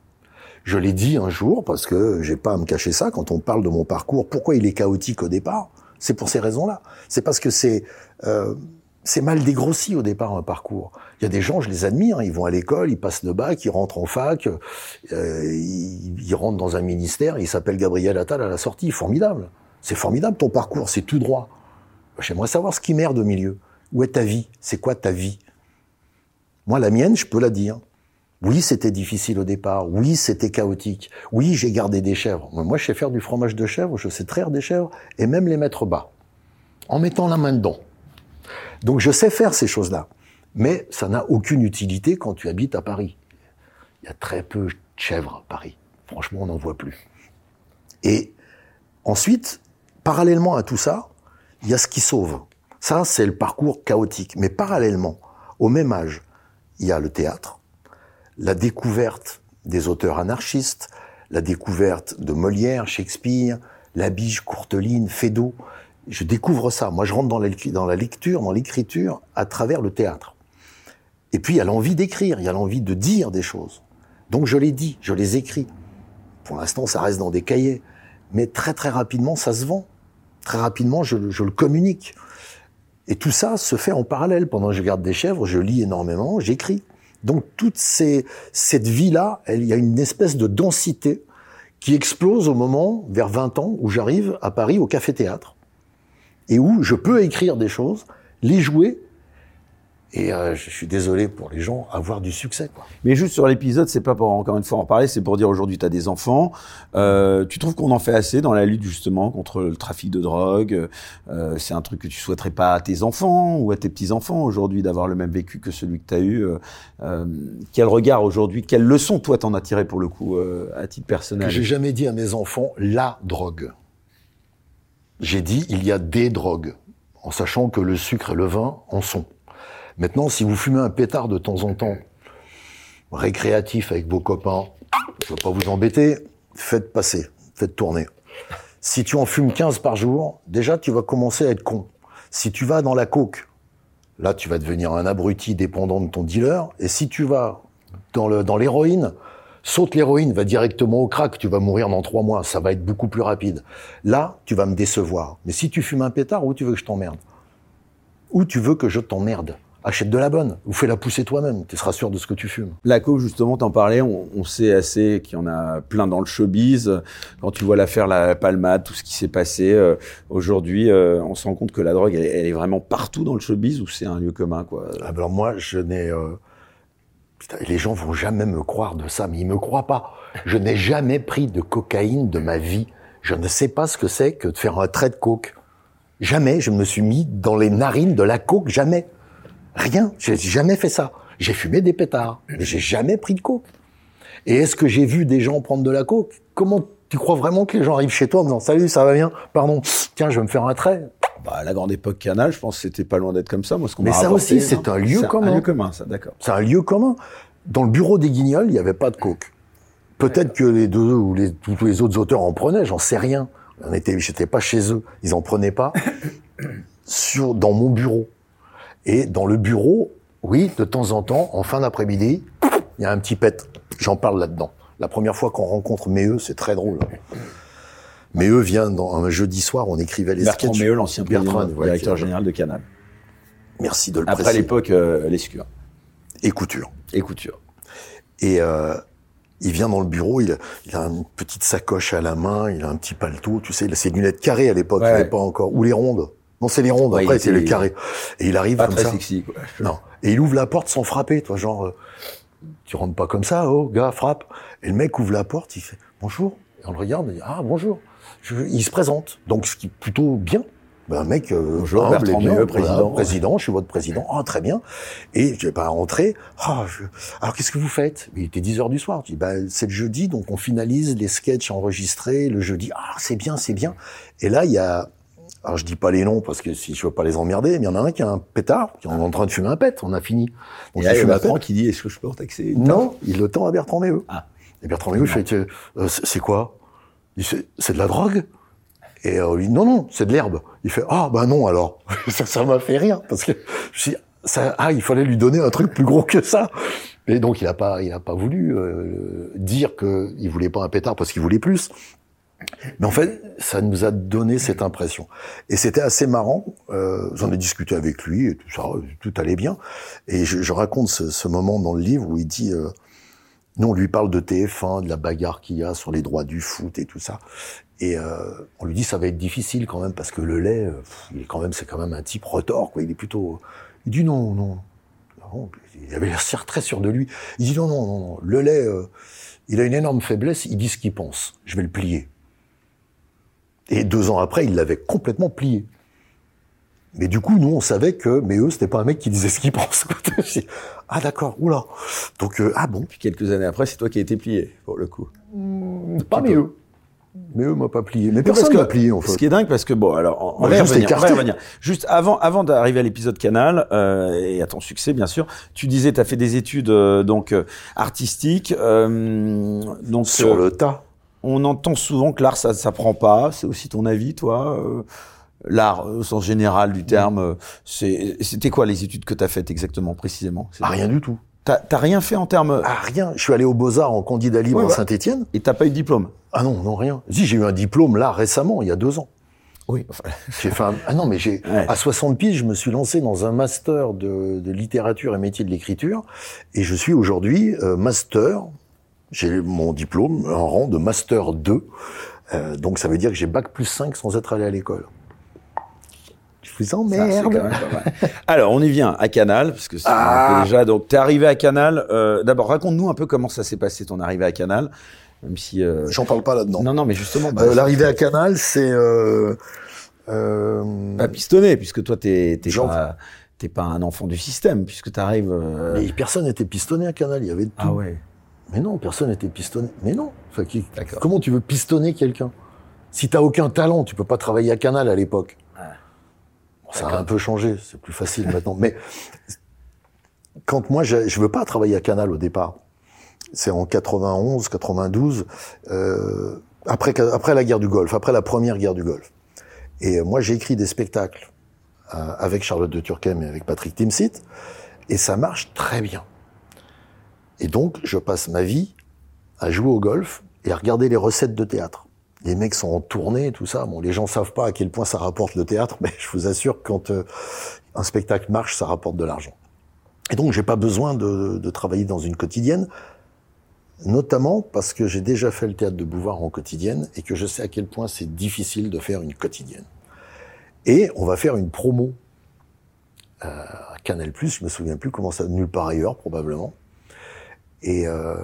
Je l'ai dit un jour parce que j'ai pas à me cacher ça quand on parle de mon parcours. Pourquoi il est chaotique au départ? C'est pour ces raisons-là. C'est parce que c'est euh, c'est mal dégrossi au départ un parcours. Il y a des gens, je les admire, hein, ils vont à l'école, ils passent le bac, ils rentrent en fac, euh, ils, ils, rentrent dans un ministère, ils s'appellent Gabriel Attal à la sortie. Formidable. C'est formidable ton parcours, c'est tout droit. J'aimerais savoir ce qui merde au milieu. Où est ta vie? C'est quoi ta vie? Moi, la mienne, je peux la dire. Oui, c'était difficile au départ. Oui, c'était chaotique. Oui, j'ai gardé des chèvres. Moi, je sais faire du fromage de chèvre, je sais traire des chèvres et même les mettre bas. En mettant la main dedans. Donc, je sais faire ces choses-là. Mais ça n'a aucune utilité quand tu habites à Paris. Il y a très peu de chèvres à Paris. Franchement, on n'en voit plus. Et ensuite, parallèlement à tout ça, il y a ce qui sauve. Ça, c'est le parcours chaotique. Mais parallèlement, au même âge, il y a le théâtre, la découverte des auteurs anarchistes, la découverte de Molière, Shakespeare, Labige, Courteline, Feydeau. Je découvre ça. Moi, je rentre dans la, lecture, dans l'écriture, à travers le théâtre. Et puis, il y a l'envie d'écrire, il y a l'envie de dire des choses. Donc, je les dis, je les écris. Pour l'instant, ça reste dans des cahiers. Mais très, très rapidement, ça se vend. Très rapidement, je le communique. Et tout ça se fait en parallèle. Pendant que je garde des chèvres, je lis énormément, j'écris. Donc toute ces, cette vie-là, il y a une espèce de densité qui explose au moment, vers 20 ans, où j'arrive à Paris au café-théâtre, et où je peux écrire des choses, les jouer, et euh, je suis désolé pour les gens, avoir du succès. Quoi. Mais juste sur l'épisode, c'est pas pour encore une fois en parler, c'est pour dire aujourd'hui tu as des enfants. Euh, tu trouves qu'on en fait assez dans la lutte justement contre le trafic de drogue euh, C'est un truc que tu souhaiterais pas à tes enfants ou à tes petits-enfants aujourd'hui d'avoir le même vécu que celui que tu as eu euh, euh, Quel regard aujourd'hui, quelle leçon toi t'en as tiré pour le coup euh, à titre personnel? J'ai jamais dit à mes enfants la drogue. J'ai dit il y a des drogues, en sachant que le sucre et le vin en sont. Maintenant, si vous fumez un pétard de temps en temps, récréatif avec vos copains, je ne veux pas vous embêter, faites passer, faites tourner. Si tu en fumes 15 par jour, déjà tu vas commencer à être con. Si tu vas dans la coke, là tu vas devenir un abruti dépendant de ton dealer. Et si tu vas dans le dans l'héroïne, saute l'héroïne, va directement au crack, tu vas mourir dans trois mois, ça va être beaucoup plus rapide. Là, tu vas me décevoir. Mais si tu fumes un pétard, où tu veux que je t'emmerde? Où tu veux que je t'emmerde? Achète de la bonne ou fais-la pousser toi-même. Tu seras sûr de ce que tu fumes. La coke, justement, t'en parlais, on, on, sait assez qu'il y en a plein dans le showbiz. Quand tu vois l'affaire La Palmade, tout ce qui s'est passé euh, aujourd'hui, euh, on se rend compte que la drogue, elle, elle, est vraiment partout dans le showbiz ou c'est un lieu commun, quoi? Ah, alors moi, je n'ai... Euh... Putain, les gens vont jamais me croire de ça, mais ils me croient pas. Je n'ai jamais pris de cocaïne de ma vie. Je ne sais pas ce que c'est que de faire un trait de coke. Jamais je me suis mis dans les narines de la coke, jamais. Rien. J'ai jamais fait ça. J'ai fumé des pétards, mais j'ai jamais pris de coke. Et est-ce que j'ai vu des gens prendre de la coke? Comment tu crois vraiment que les gens arrivent chez toi en disant salut, ça va bien? Pardon, tiens, je vais me faire un trait. Bah, à la grande époque Canal, je pense que c'était pas loin d'être comme ça. Moi, ce qu'on Mais ça rapporté, aussi, c'est un lieu commun. Un lieu commun, ça, d'accord. C'est un lieu commun. Dans le bureau des Guignols, il n'y avait pas de coke. Peut-être que les deux ou les, tous les autres auteurs en prenaient, j'en sais rien. On était, j'étais pas chez eux, ils en prenaient pas. Sur, dans mon bureau. Et dans le bureau, oui, de temps en temps, en fin d'après-midi, il y a un petit pet. J'en parle là-dedans. La première fois qu'on rencontre Méeux, c'est très drôle. Méeux vient dans un jeudi soir, on écrivait les Bertrand sketchs. Méeux, l'ancien président, directeur général de Canal. Merci de le Après préciser. l'époque, euh, l'escure. Et couture. Et couture. Et euh, il vient dans le bureau, il a, il a, une petite sacoche à la main, il a un petit paletot, tu sais, il a ses lunettes carrées à l'époque, Ouais, il avait ouais. pas encore, ou les rondes. Non, c'est les rondes, Ouais, après c'est les carrés. Et il arrive Pas comme très ça. sexy, quoi. Non. Et il ouvre la porte sans frapper, toi, genre, euh, tu rentres pas comme ça, oh, gars, frappe. Et le mec ouvre la porte, il fait bonjour. Et on le regarde, il dit, ah, bonjour. Je- il se présente. Donc, ce qui est plutôt bien. Ben, un mec, euh, Bonjour, humble Bertrand bien, président. président, je suis votre président. Ah, très bien. Et je vais pas rentrer. Ah, je- alors, qu'est-ce que vous faites? Il était 10 heures du soir. Je dis, ben, c'est le jeudi, donc on finalise les sketchs enregistrés le jeudi. Ah, c'est bien, c'est bien. Et là, il y a, alors je dis pas les noms parce que si je veux pas les emmerder, mais il y en a un qui a un pétard, qui est en train de fumer un pet, on a fini. Donc Et là, il il y a Bertrand qui dit, est-ce que je peux en taxer une Non, il le tend à Bertrand Méheux. Ah. Et Bertrand Méheux fait, euh, c'est quoi? Il dit, c'est de la drogue? Et euh, lui dit, non, non, c'est de l'herbe. Il fait, ah, bah non alors. ça ça m'a fait rire, parce que je dis, ça, ah, il fallait lui donner un truc plus gros que ça. Et donc il a pas, il a pas voulu euh, dire qu'il voulait pas un pétard parce qu'il voulait plus. Mais en fait, ça nous a donné cette impression. Et c'était assez marrant. Euh, J'en ai discuté avec lui et tout ça, tout allait bien. Et je, je raconte ce, ce moment dans le livre où il dit, euh, nous on lui parle de TF1, de la bagarre qu'il y a sur les droits du foot et tout ça. Et euh, on lui dit ça va être difficile quand même parce que le lait, euh, il est quand même, c'est quand même un type retors quoi. Il est plutôt. Il dit non, non. non. Il avait l'air très sûr de lui. Il dit non, non, non, non. Le lait, euh, il a une énorme faiblesse. Il dit ce qu'il pense. Je vais le plier. Et deux ans après, il l'avait complètement plié. Mais du coup, nous, on savait que, mais eux, c'était pas un mec qui disait ce qu'il pense. ah d'accord, oula. Donc euh, ah bon. Puis quelques années après, c'est toi qui as été plié pour le coup. pas mais eux. Mais eux m'ont pas plié. Mais personne m'a plié en fait. Ce qui est dingue parce que bon, alors on, va, y revenir, on va revenir. Juste avant, avant d'arriver à l'épisode Canal euh, et à ton succès bien sûr, tu disais tu as fait des études euh, donc artistiques. Euh, donc sur le tas. On entend souvent que l'art ça ça prend pas. C'est aussi ton avis, toi L'art au sens général du terme, c'était quoi les études que tu as faites exactement, précisément? Ah, Rien du tout. T'as rien fait en termes Ah rien. Je suis allé aux Beaux Arts en candidat libre à Saint-Étienne. Et t'as pas eu de diplôme? Ah non, non rien. Si j'ai eu un diplôme là récemment, il y a deux ans. Oui. j'ai fait ah non mais j'ai à 60 piges, je me suis lancé dans un master de, de littérature et métier de l'écriture et je suis aujourd'hui euh, master. J'ai mon diplôme en rang de master 2. Euh, donc ça veut dire que j'ai bac plus 5 sans être allé à l'école. Alors, on y vient à Canal, parce que c'est ah. déjà. Donc, t'es arrivé à Canal. Euh, D'abord, raconte-nous un peu comment ça s'est passé ton arrivée à Canal, même si. Euh... J'en parle pas là-dedans. Non, non, mais justement. Bah, L'arrivée à Canal, c'est. Pas pistonné, puisque toi, t'es t'es pas, pas un enfant du système, puisque t'arrives. Euh... Mais personne n'était pistonné à Canal. Il y avait tout. Ah ouais. Mais non, personne n'était pistonné. Mais non. Enfin, qui... Comment tu veux pistonner quelqu'un? Si t'as aucun talent, tu peux pas travailler à Canal à l'époque. Ça a un peu changé, c'est plus facile maintenant. Mais quand moi, je, je veux pas travailler à Canal au départ. C'est en 91, 92, euh, après, après la guerre du Golfe, après la première guerre du Golfe. Et moi, j'ai écrit des spectacles euh, avec Charlotte de Turckheim et avec Patrick Timsit, et ça marche très bien. Et donc, je passe ma vie à jouer au golf et à regarder les recettes de théâtre les mecs sont en tournée, tout ça. Bon, les gens savent pas à quel point ça rapporte le théâtre, mais je vous assure que quand euh, un spectacle marche, ça rapporte de l'argent. Et donc, j'ai pas besoin de, de, travailler dans une quotidienne, notamment parce que j'ai déjà fait le théâtre de Bouvard en quotidienne et que je sais à quel point c'est difficile de faire une quotidienne. Et on va faire une promo euh, Canal+, je me souviens plus comment ça, nulle part ailleurs probablement, et euh,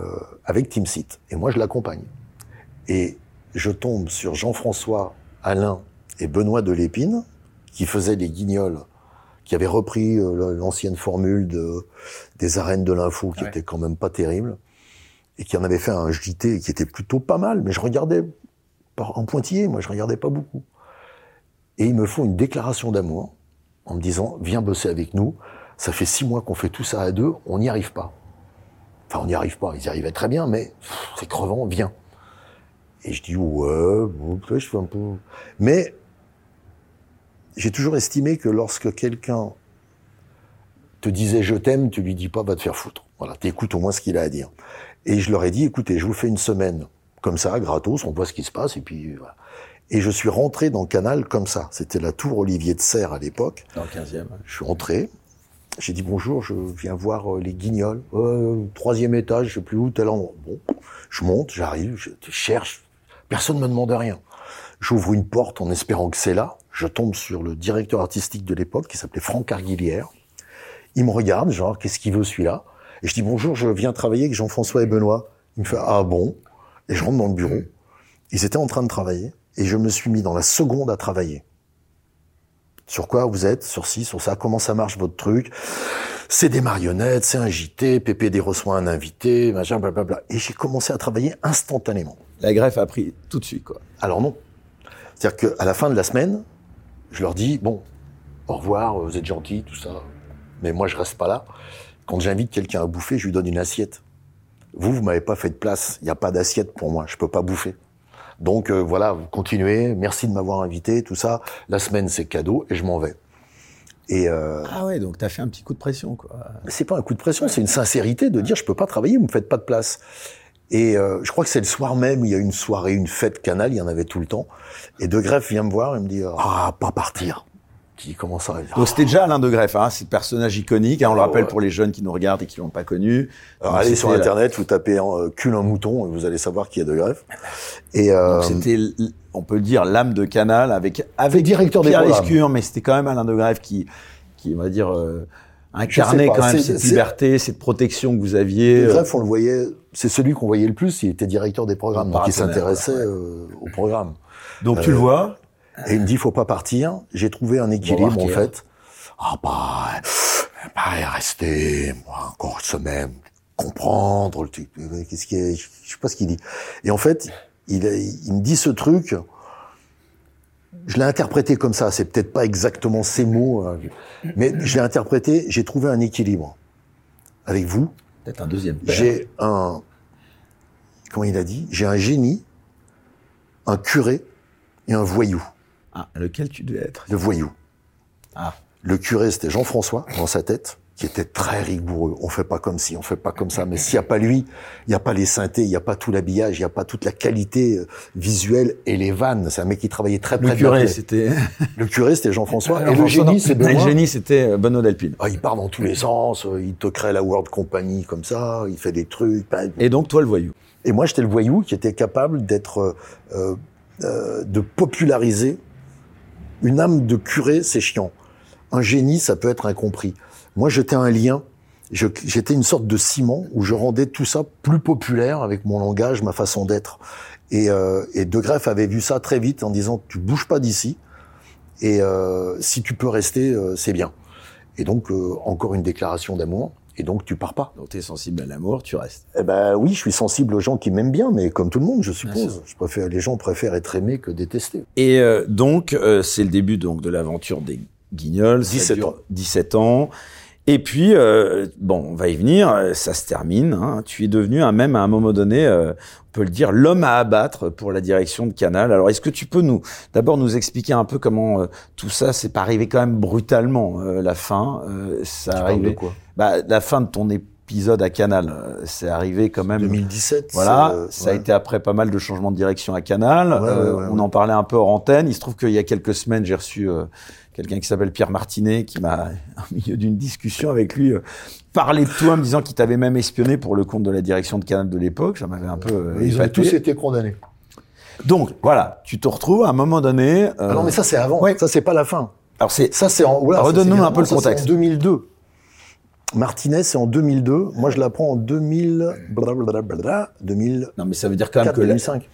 avec Team Seat. Et moi, je l'accompagne. Et je tombe sur Jean-François Alain et Benoît de Lépine, qui faisaient des guignols, qui avaient repris euh, l'ancienne formule de, des arènes de l'info, qui était quand même pas terrible, et qui en avait fait un JT qui était plutôt pas mal, mais je regardais en pointillé, moi je regardais pas beaucoup. Et ils me font une déclaration d'amour en me disant viens bosser avec nous. Ça fait six mois qu'on fait tout ça à deux, on n'y arrive pas. Enfin, on n'y arrive pas. Ils y arrivaient très bien, mais c'est crevant. Viens. Et je dis ouais, je fais un peu. Mais j'ai toujours estimé que lorsque quelqu'un te disait je t'aime, tu lui dis pas va te faire foutre. Voilà, t'écoutes au moins ce qu'il a à dire. Et je leur ai dit écoutez, je vous fais une semaine comme ça, gratos, on voit ce qui se passe et puis voilà. Et je suis rentré dans le canal comme ça. C'était la tour Olivier de Serre à l'époque. Dans le 15e. Je suis rentré. J'ai dit bonjour, je viens voir euh, les guignols. Euh, troisième étage, je sais plus où, tel endroit. Bon, je monte, j'arrive, je cherche, Personne ne me demande rien. J'ouvre une porte en espérant que c'est là. Je tombe sur le directeur artistique de l'époque qui s'appelait Franck Arguilière. Il me regarde, genre, qu'est-ce qu'il veut celui-là? Et je dis bonjour, je viens travailler avec Jean-François et Benoît. Il me fait ah bon? Et je rentre dans le bureau. Ils étaient en train de travailler et je me suis mis dans la seconde à travailler. Sur quoi vous êtes Sur ci, sur ça Comment ça marche votre truc? C'est des marionnettes, c'est un JT, PPD reçoit un invité, machin, blablabla. Et j'ai commencé à travailler instantanément. La greffe a pris tout de suite, quoi. Alors non. C'est-à-dire qu'à la fin de la semaine, je leur dis, bon, au revoir, vous êtes gentils, tout ça. Mais moi, je reste pas là. Quand j'invite quelqu'un à bouffer, je lui donne une assiette. Vous, vous m'avez pas fait de place. Il n'y a pas d'assiette pour moi. Je peux pas bouffer. Donc euh, voilà, continuez. Merci de m'avoir invité, tout ça. La semaine, c'est cadeau et je m'en vais. Et euh... ah ouais, donc t'as fait un petit coup de pression, quoi. C'est pas un coup de pression, c'est une sincérité de dire je peux pas travailler, vous me faites pas de place. Et euh, je crois que c'est le soir même, il y a une soirée, une fête Canal, il y en avait tout le temps. Et De Greff vient me voir et me dit ah pas partir. Qui commence à Donc c'était déjà Alain De Greff, hein, c'est personnage iconique. Hein, on le ah, rappelle pour les jeunes qui nous regardent et qui l'ont pas connu. Alors, allez sur internet, vous tapez euh, cul un mouton et vous allez savoir qui est De Greff. Et euh, c'était, on peut le dire, l'âme de Canal avec avec directeur Pierre Lescure, mais c'était quand même Alain De Greff qui qui on va dire euh, incarnait quand même cette liberté, cette protection que vous aviez. De Greff, on le voyait c'est celui qu'on voyait le plus. Il était directeur des programmes, donc il s'intéressait euh, au programme. Donc tu le euh, vois Et il me dit, faut pas partir. J'ai trouvé un équilibre, en fait. Ah, bah, bah, rester, moi, encore une semaine, comprendre, le truc, euh, qu'est-ce qui est, je sais pas ce qu'il dit. Et en fait, il, il me dit ce truc, je l'ai interprété comme ça, c'est peut-être pas exactement ces mots, hein, mais je l'ai interprété, j'ai trouvé un équilibre. Avec vous, Peut-être un deuxième père. j'ai un, comment il a dit, j'ai un génie, un curé et un voyou. Ah, lequel tu devais être? Le voyou. Ah. Le curé, c'était Jean-François, dans sa tête, qui était très rigoureux. On fait pas comme ci, on fait pas comme ça. Mais s'il n'y a pas lui, il n'y a pas les synthés, il n'y a pas tout l'habillage, il n'y a pas toute la qualité euh, visuelle et les vannes. C'est un mec qui travaillait très près Le de la curé, c'était. Le curé, c'était Jean-François. et le génie, c'est Le génie, c'était euh, Benoît Delpine. Ah, il part dans tous les sens, euh, il te crée la World Company comme ça, il fait des trucs. ben, Et donc, toi, le voyou. Et moi, j'étais le voyou qui était capable d'être, euh, euh, de populariser une âme de curé, c'est chiant. Un génie, ça peut être incompris. Moi, j'étais un lien. J'étais une sorte de ciment où je rendais tout ça plus populaire avec mon langage, ma façon d'être. Et, euh, De Greff avait vu ça très vite en disant tu bouges pas d'ici et euh, si tu peux rester, euh, c'est bien. Et donc euh, encore une déclaration d'amour. Et donc tu pars pas. Donc, tu es sensible à l'amour, tu restes. Eh ben oui, je suis sensible aux gens qui m'aiment bien, mais comme tout le monde, je suppose. Je préfère, les gens préfèrent être aimés que détestés. Et euh, donc, euh, c'est le début donc de l'aventure des Guignols. Ça 17 dure ans. 17 ans. Et puis, euh, bon, on va y venir, euh, ça se termine. hein. Tu es devenu un, même à un moment donné, euh, on peut le dire, l'homme à abattre pour la direction de Canal. Alors, est-ce que tu peux nous, d'abord nous expliquer un peu comment euh, tout ça, c'est pas arrivé quand même brutalement, euh, la fin euh, Ça Tu arrivé, de quoi? Bah, la fin de ton épisode à Canal, c'est arrivé quand même. 2017. Voilà, ça a été après pas mal de changements de direction à Canal. Ouais, Euh, on en parlait un peu hors antenne. Il se trouve qu'il y a quelques semaines, j'ai reçu euh, quelqu'un qui s'appelle Pierre Martinet, qui m'a, au milieu d'une discussion avec lui, euh, parlé de toi, me disant qu'il t'avait même espionné pour le compte de la direction de Canal de l'époque. Ça m'avait un peu euh, Ils ont épaté. tous été condamnés. Donc voilà, tu te retrouves à un moment donné. euh, Ah non, mais ça c'est avant. ouais. Ça c'est pas la fin. alors c'est Ça c'est en. Redonne-nous un peu le contexte. En 2002. Martinez, c'est en 2002. Moi, je l'apprends en 2000. Blablabla, 2004, non, mais ça veut dire quand même que la- 2005.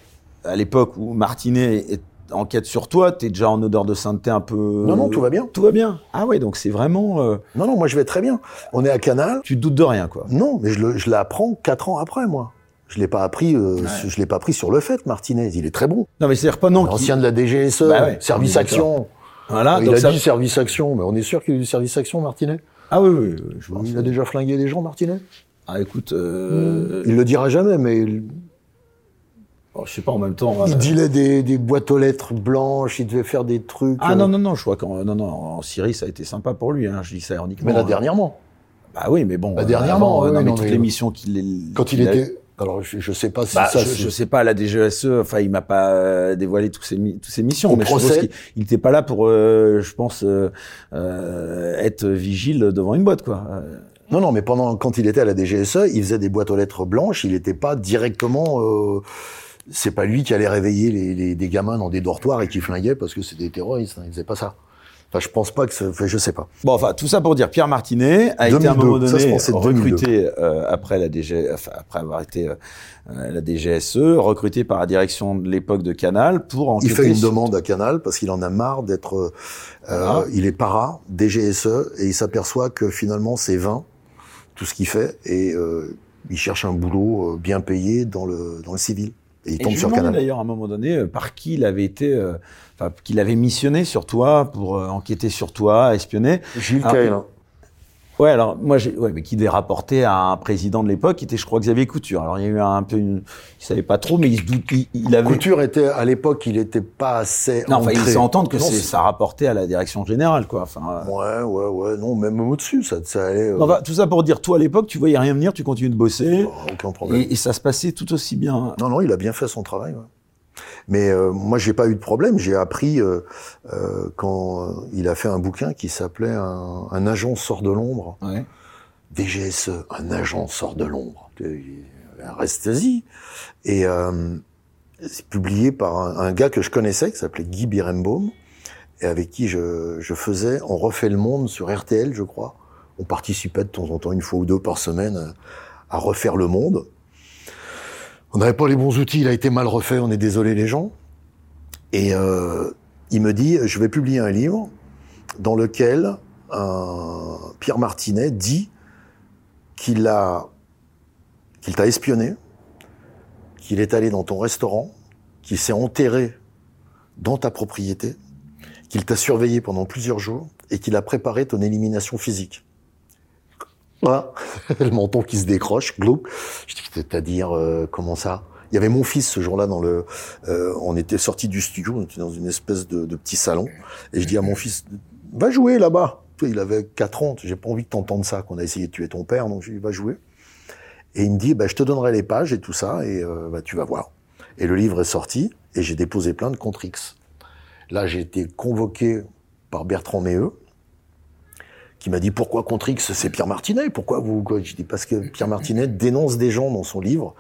à l'époque où Martinet est enquête sur toi, t'es déjà en odeur de sainteté un peu. Non, non, tout va bien. Tout va bien. Ah ouais, donc c'est vraiment. euh, Non, non, moi je vais très bien. On est à Canal. tu te doutes de rien, quoi. Non, mais je, l'apprends quatre ans après, moi. Je l'ai pas appris. euh, Je l'ai pas appris sur le fait, Martinez. Il est très bon. Non, mais c'est-à-dire pendant qu'il- Ancien de la DGSE, Bah ouais, service action. Voilà, il donc a ça- dit service action, mais on est sûr qu'il a eu du service action, Martinet Ah oui, oui, je pense. Il a déjà flingué des gens, Martinet Ah écoute, euh, Il le dira jamais, mais je sais pas en même temps. il euh, dealait des, des boîtes aux lettres blanches, il devait faire des trucs. Ah euh, non non non, je crois qu'en non non en Syrie ça a été sympa pour lui. Hein, je dis ça ironiquement. Mais là, hein. dernièrement, Bah oui, mais bon. Bah, euh, dernièrement, euh, non, oui, mais non, toutes mais- les missions qu'il est. quand il a- était. Alors, je, je sais pas si Bah, ça. je, je sais pas, la DGSE, enfin, il m'a pas euh, dévoilé toutes ses, toutes ses missions, Au mais je procès. qu'il il était pas là pour, euh, je pense, être vigile devant une boîte, quoi. Non, non, mais pendant quand il était à la DGSE, il faisait des boîtes aux lettres blanches. Il n'était pas directement. Euh, c'est pas lui qui allait réveiller les, les- des gamins dans des dortoirs et qui flinguait parce que c'était des terroristes. hein, il faisait pas ça. Enfin, je pense pas que. ça- Enfin, je sais pas. Bon, enfin, tout ça pour dire, Pierre Martinet a été à un 2002, moment donné pense que c'est 2002. recruté euh, après la DG, enfin, après avoir été euh, la DGSE, recruté par la direction de l'époque de Canal pour Il enquêter fait une sur- demande à Canal parce qu'il en a marre d'être. euh, Ah. il est para, DGSE, et il s'aperçoit que finalement c'est vain tout ce qu'il fait et euh, il cherche un boulot euh, bien payé dans le dans le civil. Et il Et tombe je lui sur Canal. d'ailleurs à un moment donné euh, par qui il avait été, euh, enfin, qu'il avait missionné sur toi pour euh, enquêter sur toi, espionner. Gilles Cail, hein. Ouais, alors moi, ouais, mais qui est rapporté à un président de l'époque, qui était, je crois, Xavier Couture. Alors il y a eu un peu une, il savait pas trop, mais il se doute, il, il avait. Couture était à l'époque, il était pas assez. Non, enfin, il entendre que Non, c'est, ça rapportait à la direction générale, quoi. Enfin. euh, Ouais, ouais, ouais. Non, même au-dessus, ça, ça allait. euh, non, tout ça pour dire, toi à l'époque, tu voyais rien venir, tu continues de bosser, aucun problème. et, et ça se passait tout aussi bien. Non, non, il a bien fait son travail. ouais. Mais euh, moi, j'ai pas eu de problème. J'ai appris euh, euh, quand euh, il a fait un bouquin qui s'appelait un, un agent sort de l'ombre. Ouais. DGSE, un agent sort de l'ombre. Restez-y. Et euh, c'est publié par un, un gars que je connaissais, qui s'appelait Guy Birembaum, et avec qui je, je faisais On refait le monde sur RTL, je crois. On participait de temps en temps, une fois ou deux par semaine, à, à refaire le monde. On n'avait pas les bons outils, il a été mal refait, on est désolé les gens. Et euh, il me dit, je vais publier un livre dans lequel Pierre Martinet dit qu'il a qu'il t'a espionné, qu'il est allé dans ton restaurant, qu'il s'est enterré dans ta propriété, qu'il t'a surveillé pendant plusieurs jours et qu'il a préparé ton élimination physique. Voilà, le menton qui se décroche, glou. Je dis, c'est-à-dire, euh, comment ça? Il y avait mon fils ce jour-là dans le... Euh, on était sorti du studio, on était dans une espèce de, de petit salon, et je dis à mon fils, va jouer là-bas. Il avait 4 ans, j'ai pas envie que t'entendes ça, qu'on a essayé de tuer ton père, donc je dis, va jouer. Et il me dit, bah, je te donnerai les pages et tout ça, et euh, bah, tu vas voir. Et le livre est sorti, et j'ai déposé plein de contre X. Là, j'ai été convoqué par Bertrand Méheux, qui m'a dit pourquoi contre X, c'est Pierre Martinet? Pourquoi vous Je dis parce que Pierre Martinet dénonce des gens dans son livre,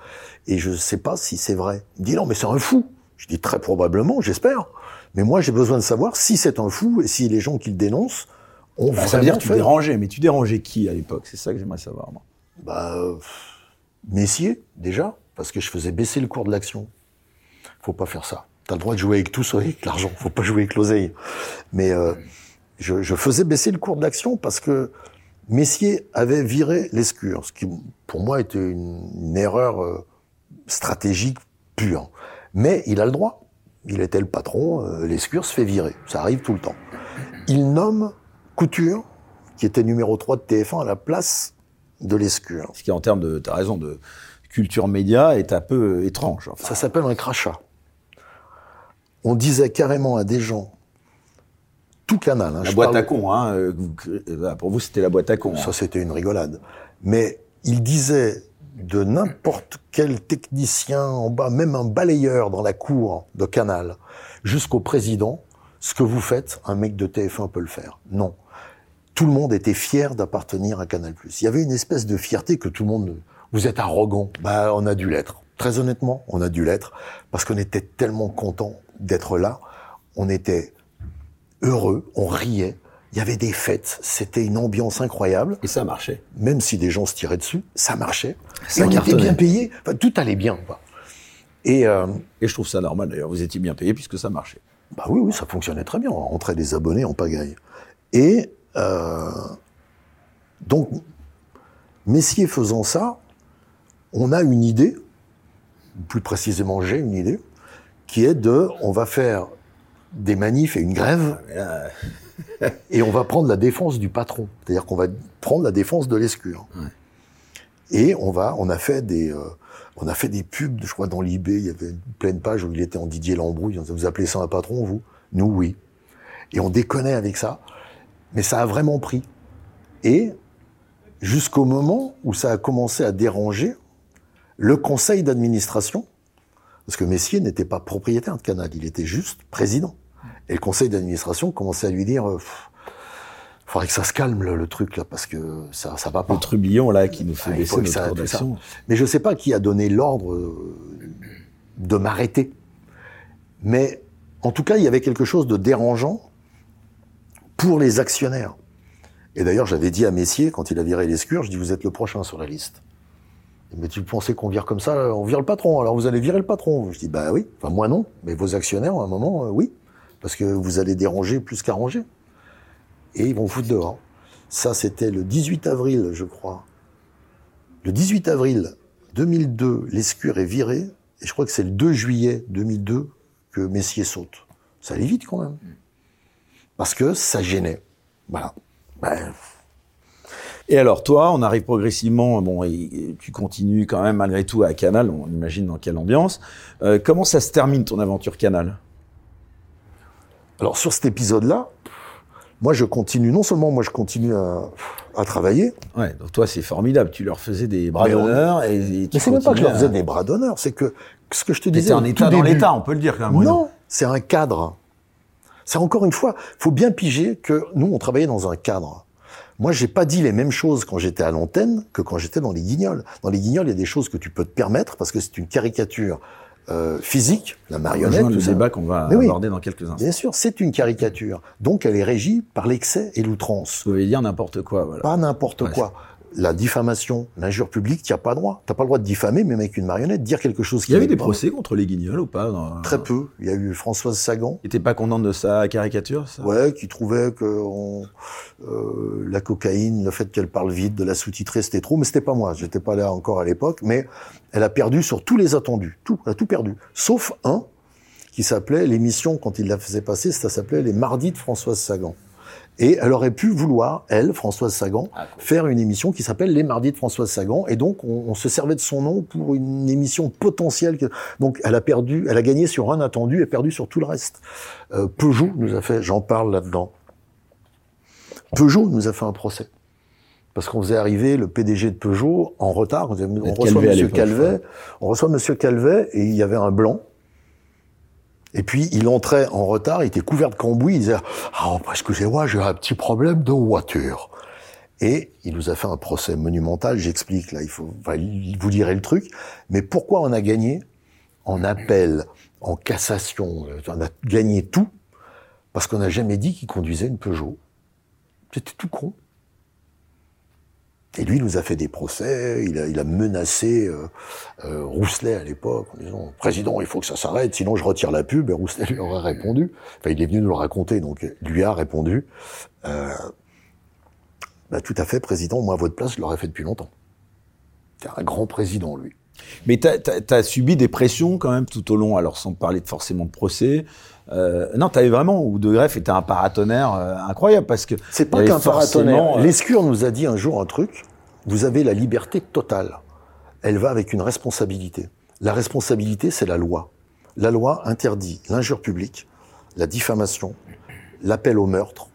et je ne sais pas si c'est vrai. Il me dit non, mais c'est un fou. Je dis très probablement, j'espère. Mais moi, j'ai besoin de savoir si c'est un fou et si les gens qui le dénoncent ont bah, Ça veut dire que tu dérangeais, mais tu dérangeais qui à l'époque? C'est ça que j'aimerais savoir. Moi. Bah, Messier, déjà, parce que je faisais baisser le cours de l'action. Faut pas faire ça. T'as le droit de jouer avec tout, sauf avec l'argent. Faut pas jouer avec l'oseille. Mais euh, je, je, faisais baisser le cours de l'action parce que Messier avait viré l'escure, ce qui pour moi était une, une erreur euh, stratégique pure. Mais il a le droit. Il était le patron, euh, l'escure se fait virer. Ça arrive tout le temps. Il nomme Couture, qui était numéro 3 de TF1, à la place de l'escure. Ce qui, en termes de, t'as raison, de culture média, est un peu euh, étrange. Enfin. Ça s'appelle un crachat. On disait carrément à des gens, tout canal. Hein, la boîte à con, hein, euh, euh, pour vous c'était la boîte à con. Ça hein. c'était une rigolade. Mais il disait de n'importe quel technicien en bas, même un balayeur dans la cour de Canal, jusqu'au président, ce que vous faites, un mec de TF1 peut le faire. Non tout le monde était fier d'appartenir à Canal+. Il y avait une espèce de fierté que tout le monde... Vous êtes arrogant. Bah, on a dû l'être. Très honnêtement, on a dû l'être parce qu'on était tellement content d'être là. On était heureux, on riait. Il y avait des fêtes, c'était une ambiance incroyable. Et ça marchait. Même si des gens se tiraient dessus, ça marchait. Ça on était bien payé. Enfin, tout allait bien. Quoi. Et, euh, Et je trouve ça normal d'ailleurs. Vous étiez bien payé puisque ça marchait. Bah oui, oui, ça fonctionnait très bien. On rentrait des abonnés en pagaille. Et euh, donc, Messier faisant ça, on a une idée, plus précisément j'ai une idée, qui est de, on va faire des manifs et une grève, ah, et on va prendre la défense du patron. C'est-à-dire qu'on va prendre la défense de l'escure. Et on va, on a fait des, euh, on a fait des pubs, je crois dans l'IB, il y avait une pleine page où il était en Didier Lambrouille. Vous appelez ça un patron, vous? Nous, oui. Et on déconnait avec ça. Mais ça a vraiment pris. Et jusqu'au moment où ça a commencé à déranger le conseil d'administration, parce que Messier n'était pas propriétaire de Canal, il était juste président. Et le conseil d'administration commençait à lui dire, il faudrait que ça se calme le, truc là, parce que ça, ça va pas. Le trubillon là qui nous fait baisser notre d'action. Mais je sais pas qui a donné l'ordre euh, de m'arrêter. Mais en tout cas, il y avait quelque chose de dérangeant pour les actionnaires. Et d'ailleurs, j'avais dit à Messier, quand il a viré l'escure, je dis, vous êtes le prochain sur la liste. Mais tu pensais qu'on vire comme ça, on vire le patron, alors vous allez virer le patron. Je dis, bah oui, enfin moi non, mais vos actionnaires, à un moment, euh, oui, parce que vous allez déranger plus qu'arranger. Et ils vont foutre dehors. Ça, c'était le 18 avril, je crois. Le 18 avril 2002, l'escure est viré, et je crois que c'est le 2 juillet 2002 que Messier saute. Ça allait vite quand même parce que ça gênait. Voilà. Ben, et alors, toi, on arrive progressivement, bon, et, tu continues quand même malgré tout à Canal, on imagine dans quelle ambiance. Euh, comment ça se termine ton aventure Canal? Alors, sur cet épisode-là, moi, je continue, non seulement moi, je continue à, travailler. Ouais, donc toi, c'est formidable. Tu leur faisais des bras d'honneur et, et Mais c'est même pas que je leur faisais des bras d'honneur, c'est que ce que je te disais. C'était un état dans l'état, on peut le dire quand même. Non, c'est un cadre. C'est encore une fois, faut bien piger que nous, on travaillait dans un cadre. Moi, j'ai pas dit les mêmes choses quand j'étais à l'antenne que quand j'étais dans les guignols. Dans les guignols, il y a des choses que tu peux te permettre parce que c'est une caricature euh, physique, la marionnette. le débat qu'on va aborder dans quelques instants. Bien sûr, c'est une caricature. Donc, elle est régie par l'excès et l'outrance. Vous voulez dire n'importe quoi, voilà. Pas n'importe quoi. La diffamation, l'injure publique, tu n'as pas droit. Tu n'as pas le droit de diffamer, même avec une marionnette, dire quelque chose qui Il y avait des pas. procès contre les guignols ou pas dans- Très peu. Il y a eu Françoise Sagan, Il était pas content de sa caricature, ça? Ouais, qui trouvait que on- euh, la cocaïne, le fait qu'elle parle vite, de la sous-titrer, c'était trop. Mais c'était pas moi. J'étais pas là encore à l'époque. Mais elle a perdu sur tous les attendus. Tout, elle a tout perdu. Sauf un qui s'appelait l'émission quand il la faisait passer, ça s'appelait les Mardis de Françoise Sagan. Et elle aurait pu vouloir, elle, Françoise Sagan, Ah, cool. faire une émission qui s'appelle Les Mardis de Françoise Sagan. Et donc, on, on se servait de son nom pour une émission potentielle. que- Donc, elle a perdu, elle a gagné sur un attendu et perdu sur tout le reste. Euh, Peugeot nous a fait, j'en parle là-dedans. Peugeot nous a fait un procès. Parce qu'on faisait arriver le PDG de Peugeot en retard. On, disait, on Calvet reçoit l'époque, Calvet, on reçoit Monsieur Calvet et il y avait un blanc. Et puis il entrait en retard, il était couvert de cambouis, il disait ah excusez-moi j'ai un petit problème de voiture. Et il nous a fait un procès monumental. J'explique là, il faut, enfin, vous lirez le truc. Mais pourquoi on a gagné? En appel, en cassation, on a gagné tout parce qu'on n'a jamais dit qu'il conduisait une Peugeot. C'était tout con. Et lui, nous a fait des procès, il a, il a menacé euh, euh, Rousselet à l'époque en disant « Président, il faut que ça s'arrête, sinon je retire la pub ». Et Rousselet lui aurait répondu, enfin il est venu nous le raconter, donc lui a répondu euh, bah, Tout à fait, Président, moi à votre place, je l'aurais fait depuis longtemps ». C'est un grand président, lui. Mais t'as as, subi des pressions quand même tout au long, alors sans parler de forcément de procès. Euh, non, t'avais vraiment, ou de greffe était un paratonnerre euh, incroyable parce que. C'est pas qu'un paratonnerre. euh, Lescure nous a dit un jour un truc. Vous avez la liberté totale. Elle va avec une responsabilité. La responsabilité, c'est la loi. La loi interdit l'injure publique, la diffamation, l'appel au meurtre,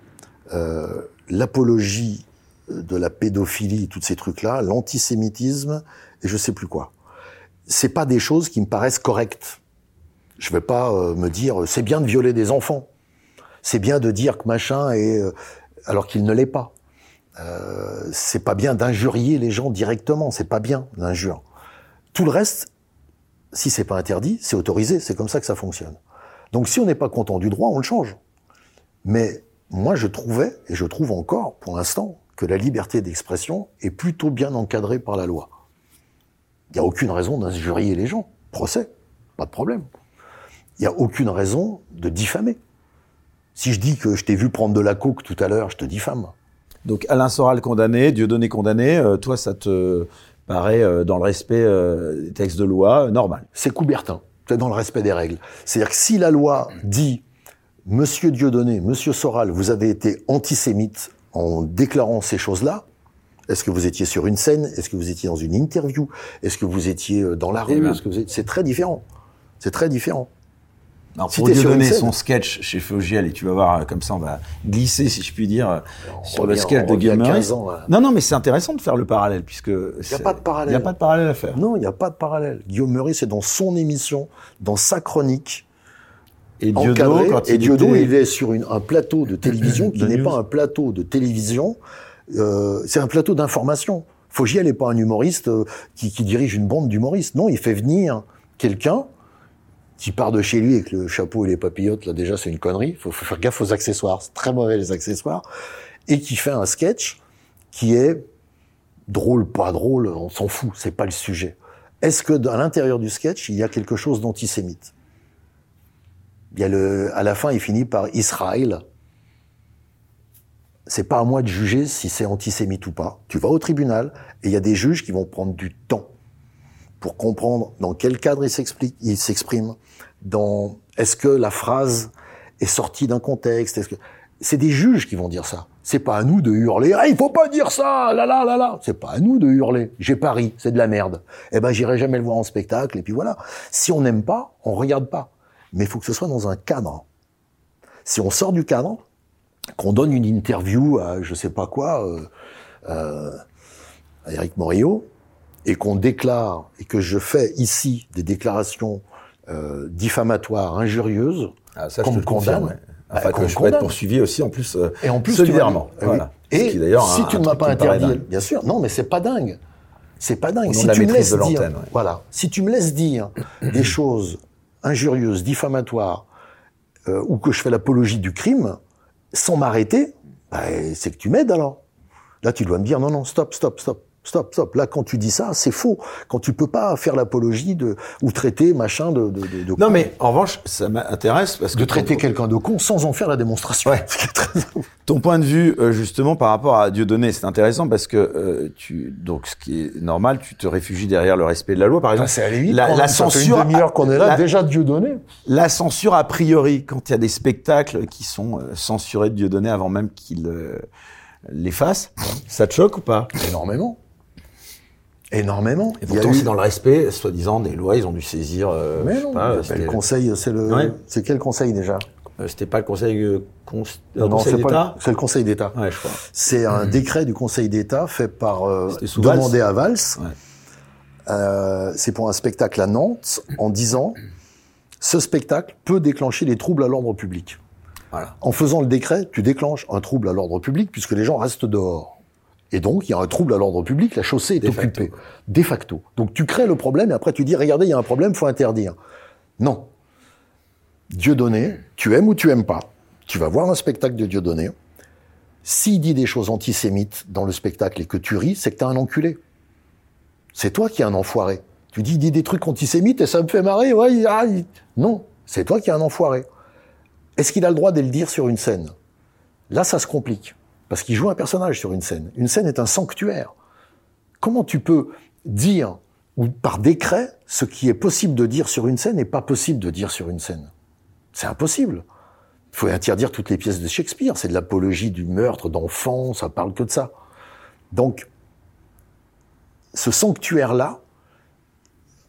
euh, l'apologie de la pédophilie, tous ces trucs-là, l'antisémitisme et je sais plus quoi. C'est pas des choses qui me paraissent correctes. Je vais pas euh, me dire c'est bien de violer des enfants. C'est bien de dire que machin est euh, alors qu'il ne l'est pas. Euh, c'est pas bien d'injurier les gens directement, c'est pas bien l'injure. Tout le reste, si c'est pas interdit, c'est autorisé, c'est comme ça que ça fonctionne. Donc si on n'est pas content du droit, on le change. Mais moi je trouvais, et je trouve encore pour l'instant, que la liberté d'expression est plutôt bien encadrée par la loi. Il n'y a aucune raison d'injurier les gens. Procès, pas de problème. Il n'y a aucune raison de diffamer. Si je dis que je t'ai vu prendre de la coke tout à l'heure, je te diffame. Donc Alain Soral condamné, Dieudonné condamné, euh, toi ça te paraît euh, dans le respect euh, des textes de loi euh, normal? C'est Coubertin, c'est dans le respect des règles. C'est-à-dire que si la loi dit Monsieur Dieudonné, Monsieur Soral, vous avez été antisémite en déclarant ces choses-là, est-ce que vous étiez sur une scène? Est-ce que vous étiez dans une interview? Est-ce que vous étiez dans la Eh rue? ben. Étiez- C'est très différent. C'est très différent. Alors, Si pour scène- son sketch chez Fogiel, et tu vas voir, euh, comme ça on va glisser, si je puis dire, euh, sur le sketch on de revient à Guillemets. 15 ans, là. Non, non, mais c'est intéressant de faire le parallèle, puisque... Il n'y a pas de parallèle. Il n'y a pas de parallèle à faire. Non, il n'y a pas de parallèle. Guillaume Meurice, c'est dans son émission, dans sa chronique, Et Dieudonné, quand et il Diodo, était- il est sur une- un plateau de télévision qui n'est pas un plateau de télévision, euh, c'est un plateau d'information. Fogiel n'est pas un humoriste euh, qui, qui dirige une bande d'humoristes. Non, il fait venir quelqu'un qui part de chez lui avec le chapeau et les papillotes. Là, déjà, c'est une connerie. Faut faire gaffe aux accessoires. C'est très mauvais, les accessoires. Et qui fait un sketch qui est drôle, pas drôle, on s'en fout. C'est pas le sujet. Est-ce que, à l'intérieur du sketch, il y a quelque chose d'antisémite? Il y a le, à la fin, il finit par Israël. C'est pas à moi de juger si c'est antisémite ou pas. Tu vas au tribunal et il y a des juges qui vont prendre du temps pour comprendre dans quel cadre il s'explique, il s'exprime, dans est-ce que la phrase est sortie d'un contexte, est-ce que c'est des juges qui vont dire ça. C'est pas à nous de hurler. Ah, il faut pas dire ça, là là là là. C'est pas à nous de hurler. J'ai pari, c'est de la merde. Eh ben, j'irai jamais le voir en spectacle. Et puis voilà. Si on n'aime pas, on regarde pas. Mais il faut que ce soit dans un cadre. Si on sort du cadre, qu'on donne une interview à je sais pas quoi, euh, euh, à Eric Morillo, et qu'on déclare, et que je fais ici des déclarations euh, diffamatoires, injurieuses, Ah, qu'on me condamne. ouais. Enfin, Bah, que qu'on je peux être poursuivi aussi, en plus, euh, Et en plus, solidairement. tu Voilà. Oui. Qui Et si un- tu ne m'as pas interdit, bien sûr, non, mais c'est pas dingue. C'est pas dingue. Si tu me laisses de dire, ouais. voilà, si tu me laisses dire des choses injurieuses, diffamatoires, euh, ou que je fais l'apologie du crime, sans m'arrêter, bah, c'est que tu m'aides alors. Là, tu dois me dire non, non, stop, stop, stop. Stop, stop. Là, quand tu dis ça, c'est faux. Quand tu peux pas faire l'apologie de ou traiter machin de. de, de, de non, mais en revanche, ça m'intéresse parce que de traiter quelqu'un de con sans en faire la démonstration. Ouais. Ton point de vue, euh, justement, par rapport à Dieudonné, c'est intéressant parce que euh, tu donc ce qui est normal, tu te réfugies derrière le respect de la loi, par exemple. Ah, c'est à la, la, censure. Qu'on est là, la, déjà Dieudonné. La censure a priori, quand il y a des spectacles qui sont euh, censurés de Dieudonné avant même qu'il les fasse, ça te choque ou pas? Énormément. Énormément. Et pourtant, c'est dans le respect, soi-disant, des lois, ils ont dû saisir. Euh, mais non, pas, le conseil, c'est le. Ouais. C'est quel conseil déjà? Euh, C'était pas le conseil, euh, cons... non, conseil d'État? C'est le conseil d'État. Ouais, je crois. C'est un mmh. décret du Conseil d'État fait par euh, demandé à Valls. Ouais. Euh, c'est pour un spectacle à Nantes en disant ce spectacle peut déclencher des troubles à l'ordre public. Voilà. En faisant le décret, tu déclenches un trouble à l'ordre public puisque les gens restent dehors. Et donc, il y a un trouble à l'ordre public, la chaussée est de occupée. Facto. De facto. Donc, tu crées le problème et après tu dis, regardez, il y a un problème, faut interdire. Non. Dieu donné, tu aimes ou tu aimes pas. Tu vas voir un spectacle de Dieu donné. S'il dit des choses antisémites dans le spectacle et que tu ris, c'est que t'es un enculé. C'est toi qui es un enfoiré. Tu dis, il dit des trucs antisémites et ça me fait marrer, ouais, ah, il... non. C'est toi qui es un enfoiré. Est-ce qu'il a le droit de le dire sur une scène? Là, ça se complique. Parce qu'il joue un personnage sur une scène. Une scène est un sanctuaire. Comment tu peux dire, ou par décret, ce qui est possible de dire sur une scène n'est pas possible de dire sur une scène? C'est impossible. Il faut interdire toutes les pièces de Shakespeare. C'est de l'apologie du meurtre d'enfants, ça parle que de ça. Donc, ce sanctuaire-là,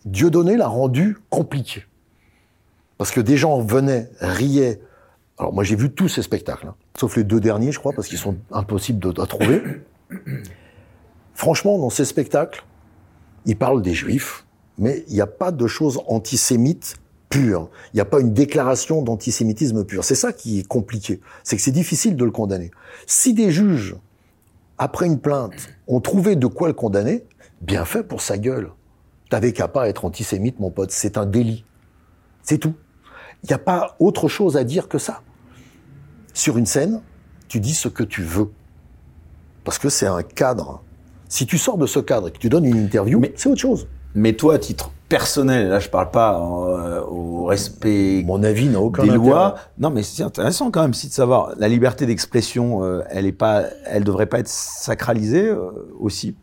Dieudonné l'a rendu compliqué. Parce que des gens venaient, riaient. Alors moi j'ai vu tous ces spectacles. Hein sauf les deux derniers, je crois, parce qu'ils sont impossibles à trouver. Franchement, dans ces spectacles, ils parlent des juifs, mais il n'y a pas de choses antisémites pures. Il n'y a pas une déclaration d'antisémitisme pur. C'est ça qui est compliqué. C'est que c'est difficile de le condamner. Si des juges, après une plainte, ont trouvé de quoi le condamner, bien fait pour sa gueule. T'avais qu'à pas être antisémite, mon pote. C'est un délit. C'est tout. Il n'y a pas autre chose à dire que ça sur une scène, tu dis ce que tu veux. Parce que c'est un cadre. Si tu sors de ce cadre et que tu donnes une interview, c'est autre chose. Mais toi, à titre personnel, là je parle pas euh, au respect Mon avis n'a aucun des lois. Non, mais c'est intéressant quand même, si de savoir la liberté d'expression, euh, elle est pas, elle devrait pas être sacralisée euh, aussi.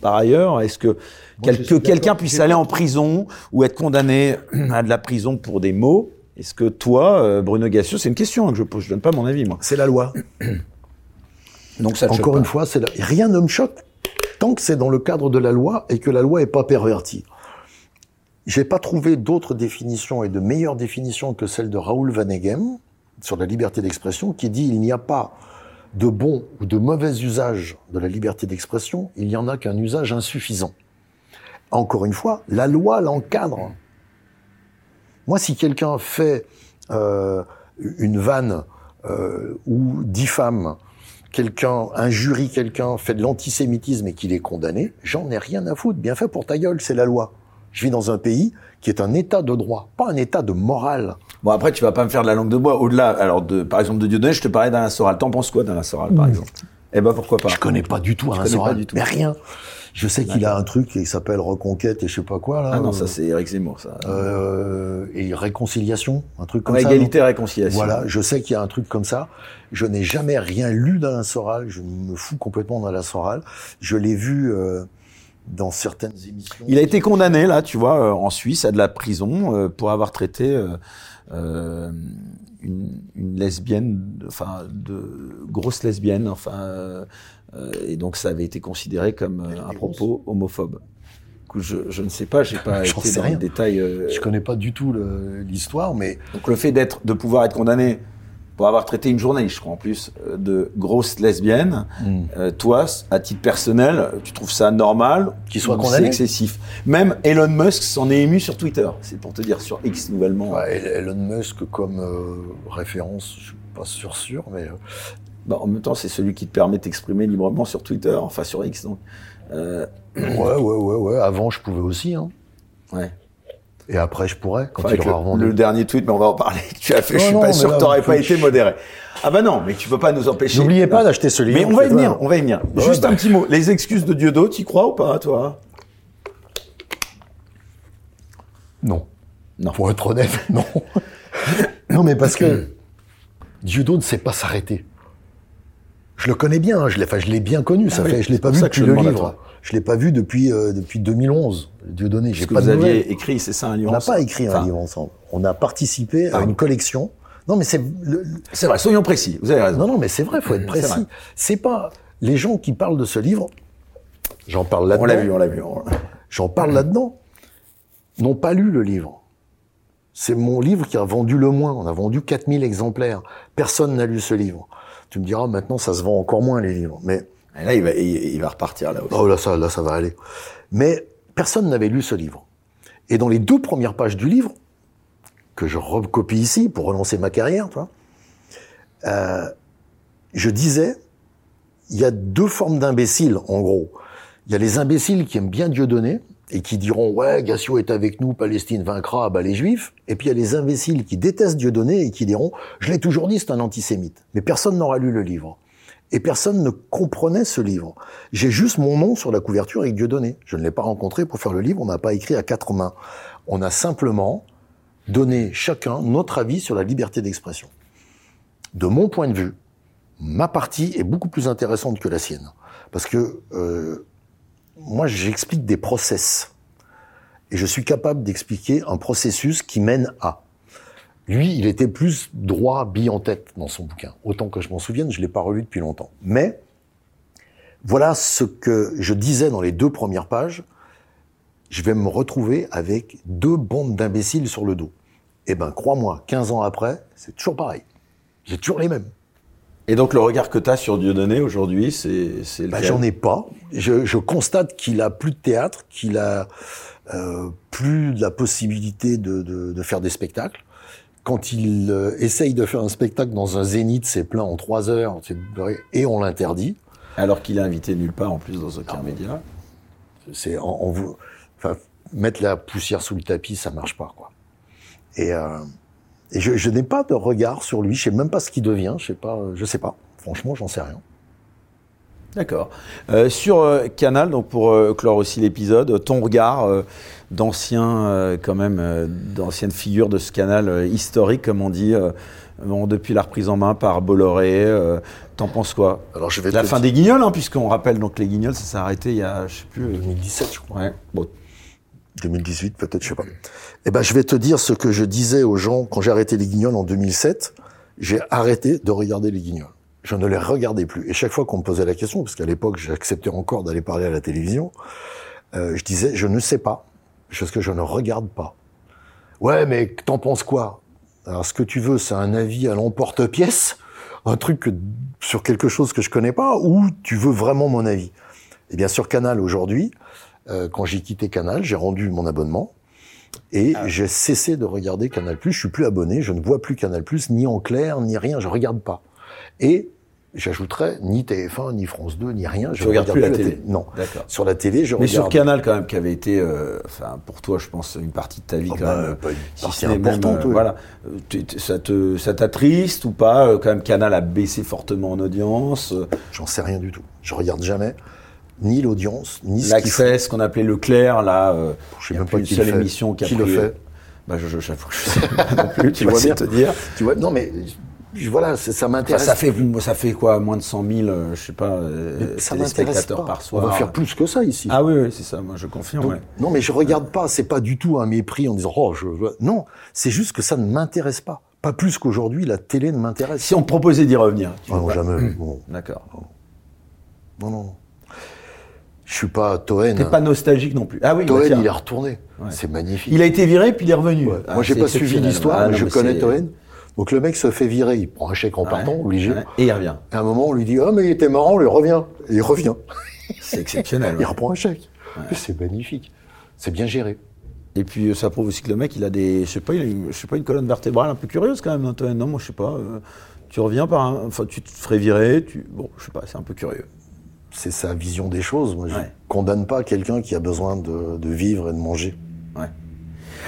Par ailleurs, est-ce que, quel, que quelqu'un puisse aller en prison ou être condamné à de la prison pour des mots est-ce que toi, euh, Bruno Gassio, c'est une question que je pose, je donne pas mon avis, moi. C'est la loi. Donc ça Encore une fois, c'est la... rien ne me choque tant que c'est dans le cadre de la loi et que la loi est pas pervertie. J'ai pas trouvé d'autres définitions et de meilleures définitions que celle de Raoul Vaneghem sur la liberté d'expression qui dit il n'y a pas de bon ou de mauvais usage de la liberté d'expression, il n'y en a qu'un usage insuffisant. Encore une fois, la loi l'encadre. Moi, si quelqu'un fait euh, une vanne euh, ou diffame quelqu'un, injurie quelqu'un, fait de l'antisémitisme et qu'il est condamné, j'en ai rien à foutre. Bien fait pour ta gueule, c'est la loi. Je vis dans un pays qui est un état de droit, pas un état de morale. Bon, après, tu vas pas me faire de la langue de bois. Au-delà, alors, de, par exemple, de Dieudonné, je te parlais d'Alain Soral. T'en penses quoi d'Alain Soral, par mmh. exemple? Eh ben, pourquoi pas? Je connais pas du tout Alain Soral, pas du tout. mais rien. Je sais qu'il a un truc qui s'appelle Reconquête et je sais pas quoi là. Ah non, ça c'est Eric Zemmour ça. Euh, et réconciliation, un truc comme ça. Égalité, réconciliation. Voilà, je sais qu'il y a un truc comme ça. Je n'ai jamais rien lu d'Alain Soral. Je me fous complètement d'Alain Soral. Je l'ai vu. Euh, dans certaines émissions. Il a été condamné là, tu vois, euh, en Suisse à de la prison euh, pour avoir traité euh, euh une, une, lesbienne, enfin de grosse lesbienne, enfin euh, et donc ça avait été considéré comme euh, un propos homophobe. Je, je, ne sais pas, j'ai pas été dans rien. les détails. Euh... Je connais pas du tout l'histoire, mais donc le fait d'être, de pouvoir être condamné pour avoir traité une journaliste, je crois en plus, euh, de grosse lesbienne, mm. euh, toi, à titre personnel, tu trouves ça normal qu'il soit condamné excessif? Même Elon Musk s'en est ému sur Twitter. C'est pour te dire sur X nouvellement. Ouais, Elon Musk comme euh, référence, je suis pas sûr sûr, mais bah, en même temps, c'est celui qui te permet de t'exprimer librement sur Twitter, enfin sur X. Donc, euh... Ouais, ouais, ouais, ouais. Avant, je pouvais aussi. Hein. Ouais. Et après, je pourrais, quand Enfin, il aura le, revendu. le dernier tweet, mais on va en parler, que tu as fait, Non, je suis non, pas sûr que t'aurais pas été modéré. Ah bah non, mais tu peux pas nous empêcher. N'oubliez pas d'acheter ce livre. Mais on va y venir, on va y venir. Ouais, Juste bah. un petit mot. Les excuses de Dieudo, tu crois ou pas, toi? Non. Non. Pour être honnête, non. non, mais parce que Judo ne sait pas s'arrêter. Je le connais bien, hein, je l'ai, enfin, bien connu. Ça Ah oui, fait, je l'ai pas vu depuis le livre. Je l'ai pas vu depuis euh, depuis 2011. Dieudonné, j'ai Parce que pas vous de aviez nouvelles. écrit, c'est ça, un livre On n'a pas écrit un livre ensemble. On a participé à Pardon. une collection. Non, mais c'est le- C'est vrai, soyons précis, vous avez raison. non, non, mais c'est vrai, faut être précis. C'est pas les gens qui parlent de ce livre. J'en parle on là-dedans. l'a vu, on l'a vu. on- J'en parle là-dedans. N'ont pas lu le livre. C'est mon livre qui a vendu le moins. On a vendu 4000 exemplaires. Personne n'a lu ce livre. Tu me diras, maintenant, ça se vend encore moins, les livres. Mais, Et là, il va, il, va repartir là aussi. oh, là, ça, là, ça va aller. Mais personne n'avait lu ce livre. Et dans les deux premières pages du livre, que je recopie ici pour relancer ma carrière, tu vois, euh, je disais, il y a deux formes d'imbéciles, en gros. Il y a les imbéciles qui aiment bien Dieu donner et qui diront ouais, Gassio est avec nous, Palestine vaincra, bah les Juifs. Et puis il y a les imbéciles qui détestent Dieu donné et qui diront je l'ai toujours dit, c'est un antisémite. Mais personne n'aura lu le livre. Et personne ne comprenait ce livre. J'ai juste mon nom sur la couverture avec Dieu donné. Je ne l'ai pas rencontré pour faire le livre, on n'a pas écrit à quatre mains. On a simplement donné chacun notre avis sur la liberté d'expression. De mon point de vue, ma partie est beaucoup plus intéressante que la sienne. Parce que euh, moi, j'explique des process. Et je suis capable d'expliquer un processus qui mène à. Lui, il était plus droit, bille en tête dans son bouquin. Autant que je m'en souvienne, je l'ai pas relu depuis longtemps. Mais voilà ce que je disais dans les deux premières pages. Je vais me retrouver avec deux bandes d'imbéciles sur le dos. Eh ben, crois-moi, 15 ans après, c'est toujours pareil. J'ai toujours les mêmes. Et donc, le regard que tu as sur Dieudonné aujourd'hui, c'est c'est Bah, j'en ai pas. Je, je constate qu'il a plus de théâtre, qu'il a euh, plus de la possibilité de, de, de faire des spectacles. Quand il euh, essaye de faire un spectacle dans un zénith, c'est plein en trois heures, et on l'interdit. Alors qu'il est invité nulle part, en plus, dans aucun média. C'est en, en vous, enfin, mettre la poussière sous le tapis, ça marche pas, quoi. Et, euh, et je, je n'ai pas de regard sur lui. Je sais même pas ce qu'il devient. Je sais pas. Je sais pas. Franchement, j'en sais rien. D'accord. Euh, sur euh, Canal, donc pour euh, clore aussi l'épisode, ton regard euh, d'ancien, euh, quand même, euh, d'ancienne figure de ce canal euh, historique, comme on dit, euh, bon, depuis la reprise en main par Bolloré, euh, t'en penses quoi? Alors je vais La fin des Guignols, hein, puisqu'on rappelle donc les Guignols, ça s'est arrêté il y a, je sais plus. euh, 2017, je crois. Ouais. Bon, 2018 peut-être, je sais pas. Eh ben, je vais te dire ce que je disais aux gens quand j'ai arrêté les Guignols en 2007. J'ai arrêté de regarder les Guignols. Je ne les regardais plus. Et chaque fois qu'on me posait la question, parce qu'à l'époque j'acceptais encore d'aller parler à la télévision, euh, je disais je ne sais pas, parce que je ne regarde pas. Ouais, mais t'en penses quoi? Alors, ce que tu veux, c'est un avis à l'emporte-pièce, un truc que- sur quelque chose que je connais pas, ou tu veux vraiment mon avis? Eh bien, sur Canal aujourd'hui, euh, quand j'ai quitté Canal, j'ai rendu mon abonnement et j'ai cessé de regarder Canal+. Je suis plus abonné, je ne vois plus Canal+, ni en clair, ni rien, je regarde pas. Et j'ajouterais ni TF1, ni France 2, ni rien. Je Tu regardes plus la télé Non. D'accord. Sur la télé, je Mais regarde. sur Canal, quand même, qui avait été, euh, enfin, pour toi, je pense, une partie de ta vie, Oh quand bah, même. pas une si n'est même, importante, euh. Voilà. Euh, ça te, ça t'attriste ou pas Quand même, Canal a baissé fortement en audience. J'en sais rien du tout. Je regarde jamais ni l'audience, ni L'accès, ce qu'on appelait le clair, là, euh, Je sais il y a même pas une qui seule le fait. émission qui a Qui pris- le fait Bah, je, je, sais pas non plus, tu vois bien te dire. Tu vois, non mais voilà, ça Enfin, m'intéresse. ça fait, ça fait quoi, moins de 100 000, euh, je sais pas, euh, ça téléspectateurs pas. par On soir. va faire plus que ça ici. Ah oui, oui, c'est ça, moi je confirme. Donc, ouais. Non, mais je regarde pas. C'est pas du tout un mépris en disant oh je non. C'est juste que ça ne m'intéresse pas. Pas plus qu'aujourd'hui la télé ne m'intéresse. Si on te proposait d'y revenir, tu Ah non pas jamais. Bon, D'accord. non non. Je suis pas Toen. T'es hein. pas nostalgique non plus. Ah oui, bah Toen, tiens. il est retourné. Ouais. C'est magnifique. Il a été viré puis il est revenu. Ouais. Ah, Moi, j'ai pas suivi l'histoire, Ah, mais je mais connais Toen. Donc le mec se fait virer, il prend un chèque en Ouais, partant, obligé. ouais. Et il revient. Et à un moment, on lui dit ah mais il était marrant, il revient. Et il revient. C'est exceptionnel. Il ouais. reprend un chèque. C'est magnifique. C'est bien géré. Et puis euh, ça prouve aussi que le mec, il a des, je sais pas, il a une, je sais pas, une colonne vertébrale un peu curieuse quand même. Antoine. Non, moi je sais pas. euh, tu reviens par un, enfin tu te ferais virer, tu, bon, je sais pas, c'est un peu curieux. C'est sa vision des choses. Moi, je condamne pas quelqu'un qui a besoin de, de vivre et de manger.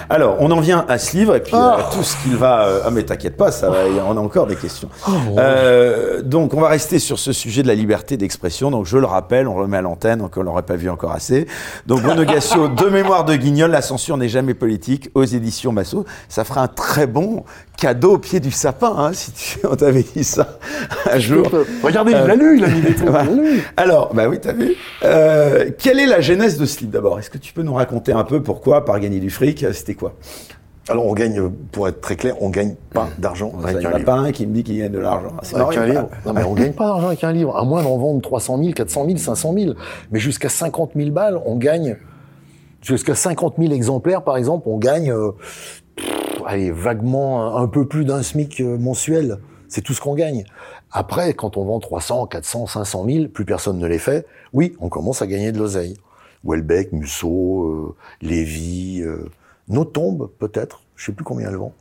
Alors, on en vient à ce livre et puis Ah. euh, tout ce qu'il va. euh, ah, mais t'inquiète pas, ça va. On a encore des questions. Oh, Euh, donc, on va rester sur ce sujet de la liberté d'expression. Donc, je le rappelle, on le remet à l'antenne, donc on l'aurait pas vu encore assez. Donc, Bruno Gassio, de mémoire de Guignol, la censure n'est jamais politique, aux éditions Massot. Ça fera un très bon cadeau au pied du sapin, hein, si tu, on t'avait dit ça un jour. Regardez, Euh, il l'a lu, il a mis des trucs. il. Alors, bah oui, t'as vu. Euh, quelle est la genèse de ce livre d'abord? Est-ce que tu peux nous raconter un peu pourquoi, par gagner du fric, euh, c'était quoi? Alors on gagne, pour être très clair, on gagne pas d'argent Il avec n'y en un a pas un qui me dit qu'il gagne de l'argent. C'est Avec un il livre. Non, mais on gagne pas d'argent avec un livre. À moins d'en vendre 300 000, 400 000, 500 000. Mais jusqu'à 50 000 balles, on gagne. Jusqu'à 50 000 exemplaires, par exemple, on gagne, euh, allez, vaguement un, peu plus d'un SMIC euh, mensuel. C'est tout ce qu'on gagne. Après, quand on vend 300, 400, 500 000, plus personne ne les fait. Oui, on commence à gagner de l'oseille. Welbeck, Musso, euh, Lévy, euh, nos tombes, peut-être. Je sais plus combien elles vendent.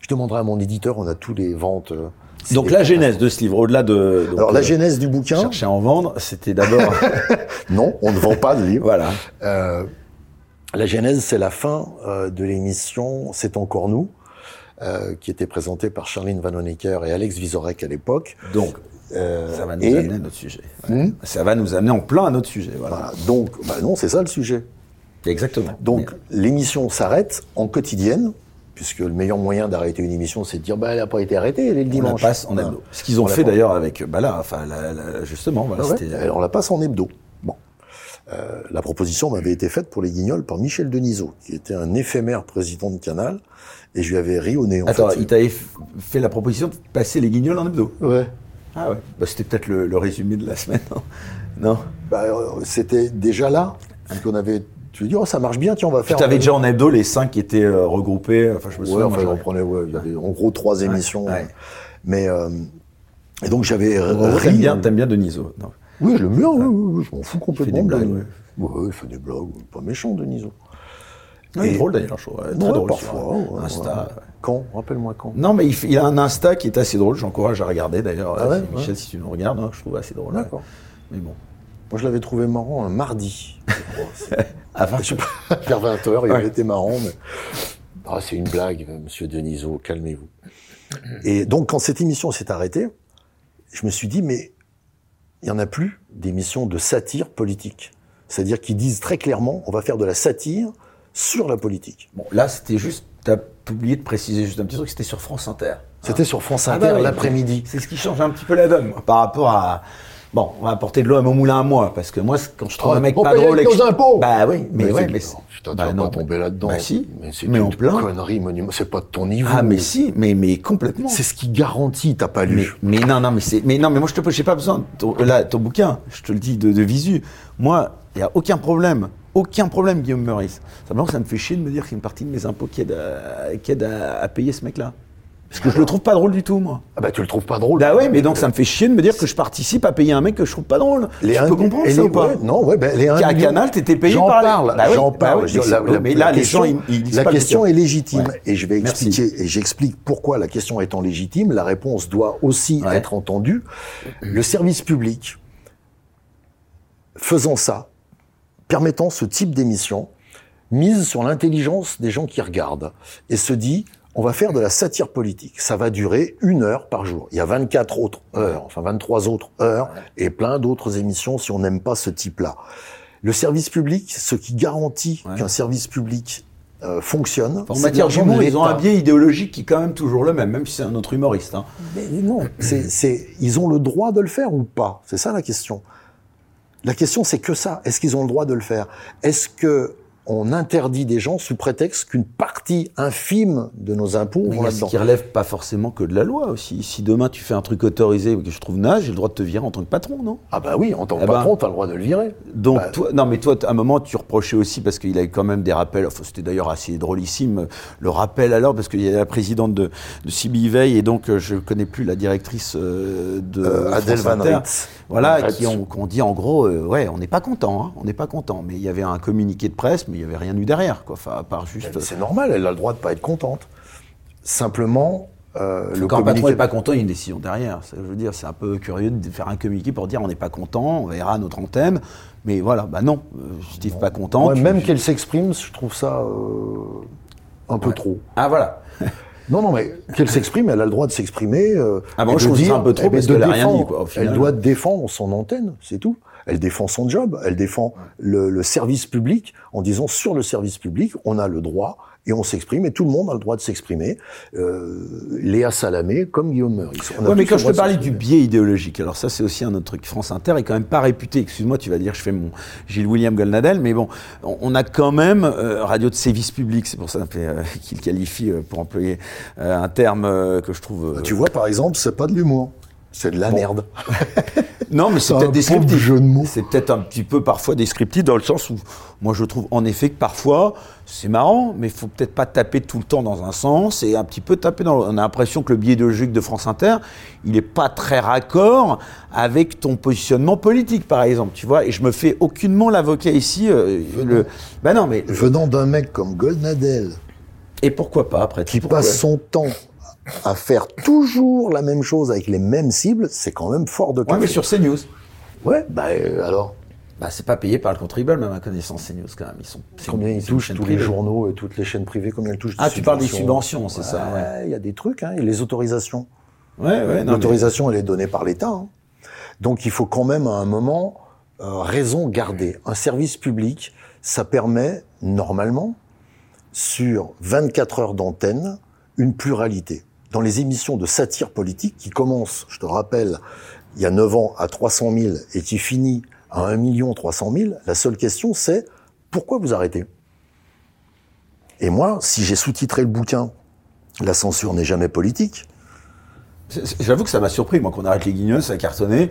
Je demanderai à mon éditeur, on a tous les ventes. euh, Donc la genèse de ce livre, au-delà de donc, alors la genèse du bouquin, chercher à en vendre, c'était d'abord non, on ne vend pas de livres. voilà. La genèse, c'est la fin euh, de l'émission C'est encore nous, euh, qui était présentée par Charline Van Honecker et Alex Vizorek à l'époque. Donc Euh, ça va nous et- amener à notre sujet. Hmm Ça va nous amener en plein à notre sujet. Voilà. Voilà. Donc, bah non, c'est ça le sujet. Exactement. Donc, l'émission s'arrête en quotidienne, puisque le meilleur moyen d'arrêter une émission, c'est de dire, bah, elle n'a pas été arrêtée, elle est le on dimanche. la passe en hebdo. Ce qu'ils ont On fait d'ailleurs avec bah là, enfin la- la- justement, voilà, Ah ouais, on la passe en hebdo. Euh, la proposition m'avait été faite pour les Guignols par Michel Denisot, qui était un éphémère président de Canal, et je lui avais ri au nez. En Attends, fait. il t'avait fait la proposition de passer les guignols en hebdo. Ouais. Ah ouais. Bah, c'était peut-être le, le résumé de la semaine. Non? non? Bah, euh, c'était déjà là. qu'on avait. Tu veux dire, oh, ça marche bien, tiens, on va Tu faire. avais déjà en hebdo les cinq qui étaient euh, regroupés. Enfin, je me Ouais, souviens. enfin, moi, j'en prenais, ouais, il y avait en gros trois émissions. ouais. Mais, euh, et donc j'avais. T'aimes bien, t'aimes bien Deniso. Non? Oui, je l'aime bien, oui, oui, oui, je m'en fous complètement. des de blagues, Denis. ouais. Ouais, il fait des blagues, pas méchant, Denisot. Ouais, Et- drôle d'ailleurs, je trouve. Très Ouais, drôle. parfois. ouais, Insta. ouais. Quand? Rappelle-moi quand. Non, mais il, fait- il a un Insta qui est assez drôle. J'encourage à regarder d'ailleurs. Ah Michel, si tu nous regardes, hein, je trouve assez drôle. D'accord. Mais bon. Moi, je l'avais trouvé marrant un mardi. Je sais pas, vers 20h, il été marrant, mais. Ah, c'est une blague, euh, monsieur Denisot, calmez-vous. Et donc, quand cette émission s'est arrêtée, je me suis dit, mais il n'y en a plus d'émissions de satire politique. C'est-à-dire qu'ils disent très clairement, on va faire de la satire sur la politique. bon, là, c'était juste. T'as oublié de préciser juste un petit truc. C'était sur France Inter. C'était sur France Ah Inter bah oui. l'après-midi. C'est ce qui change un petit peu la donne, moi, par rapport à. Bon, on va apporter de l'eau à mon moulin à moi, parce que moi, quand je trouve un mec pas drôle. avec nos impôts Bah oui, mais, Mais ouais, mais. putain, bah non. pas tomber là-dedans. Bah si. Mais c'est une en plein. connerie monumentale. C'est pas de ton niveau. Ah, mais si, mais, mais complètement. C'est ce qui garantit, t'as pas Mais, lu. mais non, non, mais c'est, mais non, mais moi je te, j'ai pas besoin. de Ton, là, ton bouquin, je te le dis de, de visu. Moi, il y a aucun problème, aucun problème, Guillaume Meurice. Simplement, ça me fait chier de me dire qu'il y a une partie de mes impôts qui aide à, qui aide à, à payer ce mec-là. Parce que je le trouve pas drôle du tout, moi. Ah bah tu le trouves pas drôle. Bah ouais, mais donc ça me fait chier de me dire que je participe à payer un mec que je trouve pas drôle. Les tu un- peux comprendre et ça les- ou pas ouais, Non, ouais, ben les un Qu'à million- Canal, t'étais payé J'en par parle, Bah j'en bah parle. oui, Je- mais la, c'est- la- là, les question, gens, ils- ils la pas question est légitime Ouais. et je vais Merci. expliquer et j'explique pourquoi la question étant légitime, la réponse doit aussi être entendue. Le service public faisant ça, permettant ce type d'émission, mise sur l'intelligence des gens qui regardent et se dit on va faire de la satire politique. Ça va durer une heure par jour. Il y a 24 autres heures, enfin 23 autres heures et plein d'autres émissions si on n'aime pas ce type-là. Le service public, ce qui garantit Ouais. qu'un service public euh, fonctionne, En matière d'humour, ils ont un biais idéologique qui est quand même toujours le même, même si c'est un autre humoriste. hein. Mais non, c'est, c'est, ils ont le droit de le faire ou pas? C'est ça la question. La question, c'est que ça. Est-ce qu'ils ont le droit de le faire? Est-ce que on interdit des gens sous prétexte qu'une partie infime de nos impôts vont là-dedans qui relève pas forcément que de la loi aussi. Si demain tu fais un truc autorisé que je trouve naze, j'ai le droit de te virer en tant que patron, non? Ah bah oui, en tant que Eh ben, patron, t'as le droit de le virer. Donc Bah, toi, non mais toi, à un moment tu reprochais aussi parce qu'il a eu quand même des rappels. Enfin, c'était d'ailleurs assez drôlissime le rappel alors parce qu'il y a la présidente de, de CB Veil et donc euh, je connais plus la directrice euh, de Euh, Adèle Van. Ritz. Voilà, Van qui ont, qui ont dit en gros, euh, ouais, on n'est pas content, hein, on n'est pas content. Mais il y avait un communiqué de presse, mais il y avait rien eu derrière, quoi. Enfin, à part juste. C'est normal, elle a le droit de pas être contente. Simplement, euh, le Quand un patron communiqué... n'est pas content, il y a une décision derrière. Ça, Je veux dire, c'est un peu curieux de faire un communiqué pour dire on n'est pas content, on verra notre antenne. Mais voilà, bah non, euh, Steve pas content. Même qu'elle s'exprime, je trouve ça... euh, un peu trop. Ah voilà. Non, non, mais qu'elle s'exprime, elle a le droit de s'exprimer. Euh, ah bon, et je trouve ça dire- un peu trop eh ben, parce qu'elle rien dit, quoi, au final. Elle doit défendre son antenne, c'est tout. Elle défend son job, elle défend le, le service public en disant sur le service public, on a le droit et on s'exprime et tout le monde a le droit de s'exprimer. Euh, Léa Salamé comme Guillaume Meurice. Ouais, mais quand je te parlais du biais idéologique, alors ça c'est aussi un autre truc. France Inter est quand même pas réputé. Excuse-moi, tu vas dire je fais mon Gilles William Golnadel, mais bon, on a quand même euh, radio de service public. C'est pour ça euh, qu'il qualifie, euh, pour employer euh, un terme euh, que je trouve. euh, Tu vois, par exemple, c'est pas de l'humour. C'est de la merde. Non, mais c'est peut-être descriptif. jeu de mots. C'est peut-être un petit peu parfois descriptif dans le sens où moi je trouve en effet que parfois c'est marrant, mais il faut peut-être pas taper tout le temps dans un sens et un petit peu taper dans. l'autre. On a l'impression que le biais idéologique de France Inter, il est pas très raccord avec ton positionnement politique, par exemple, tu vois. Et je me fais aucunement l'avocat ici. euh, le... Bah non, mais Venant d'un mec comme Goldnadel, et pourquoi pas après qui pourquoi passe son temps à faire toujours la même chose avec les mêmes cibles, c'est quand même fort de Ouais, café. mais sur CNews. Ouais, bah euh, alors, Bah, c'est pas payé par le contribuable, à ma connaissance, CNews, quand même. Ils sont, combien ils touchent tous les journaux et toutes les chaînes privées, combien ils touchent Ah, tu parles des subventions, c'est ça, Ouais, il y a des trucs, hein, et les autorisations. Ouais, ouais, mais- L'autorisation, elle est donnée par l'État. hein. Donc il faut quand même à un moment euh, raison garder. Un service public, ça permet normalement, sur 24 heures d'antenne, une pluralité. Dans les émissions de satire politique qui commencent, je te rappelle, il y a 9 ans à 300 000 et qui finit à 1 million 300 000, la seule question c'est pourquoi vous arrêtez? Et moi, si j'ai sous-titré le bouquin La censure n'est jamais politique, J'avoue que ça m'a surpris, moi, qu'on arrête les guignols, ça a cartonné.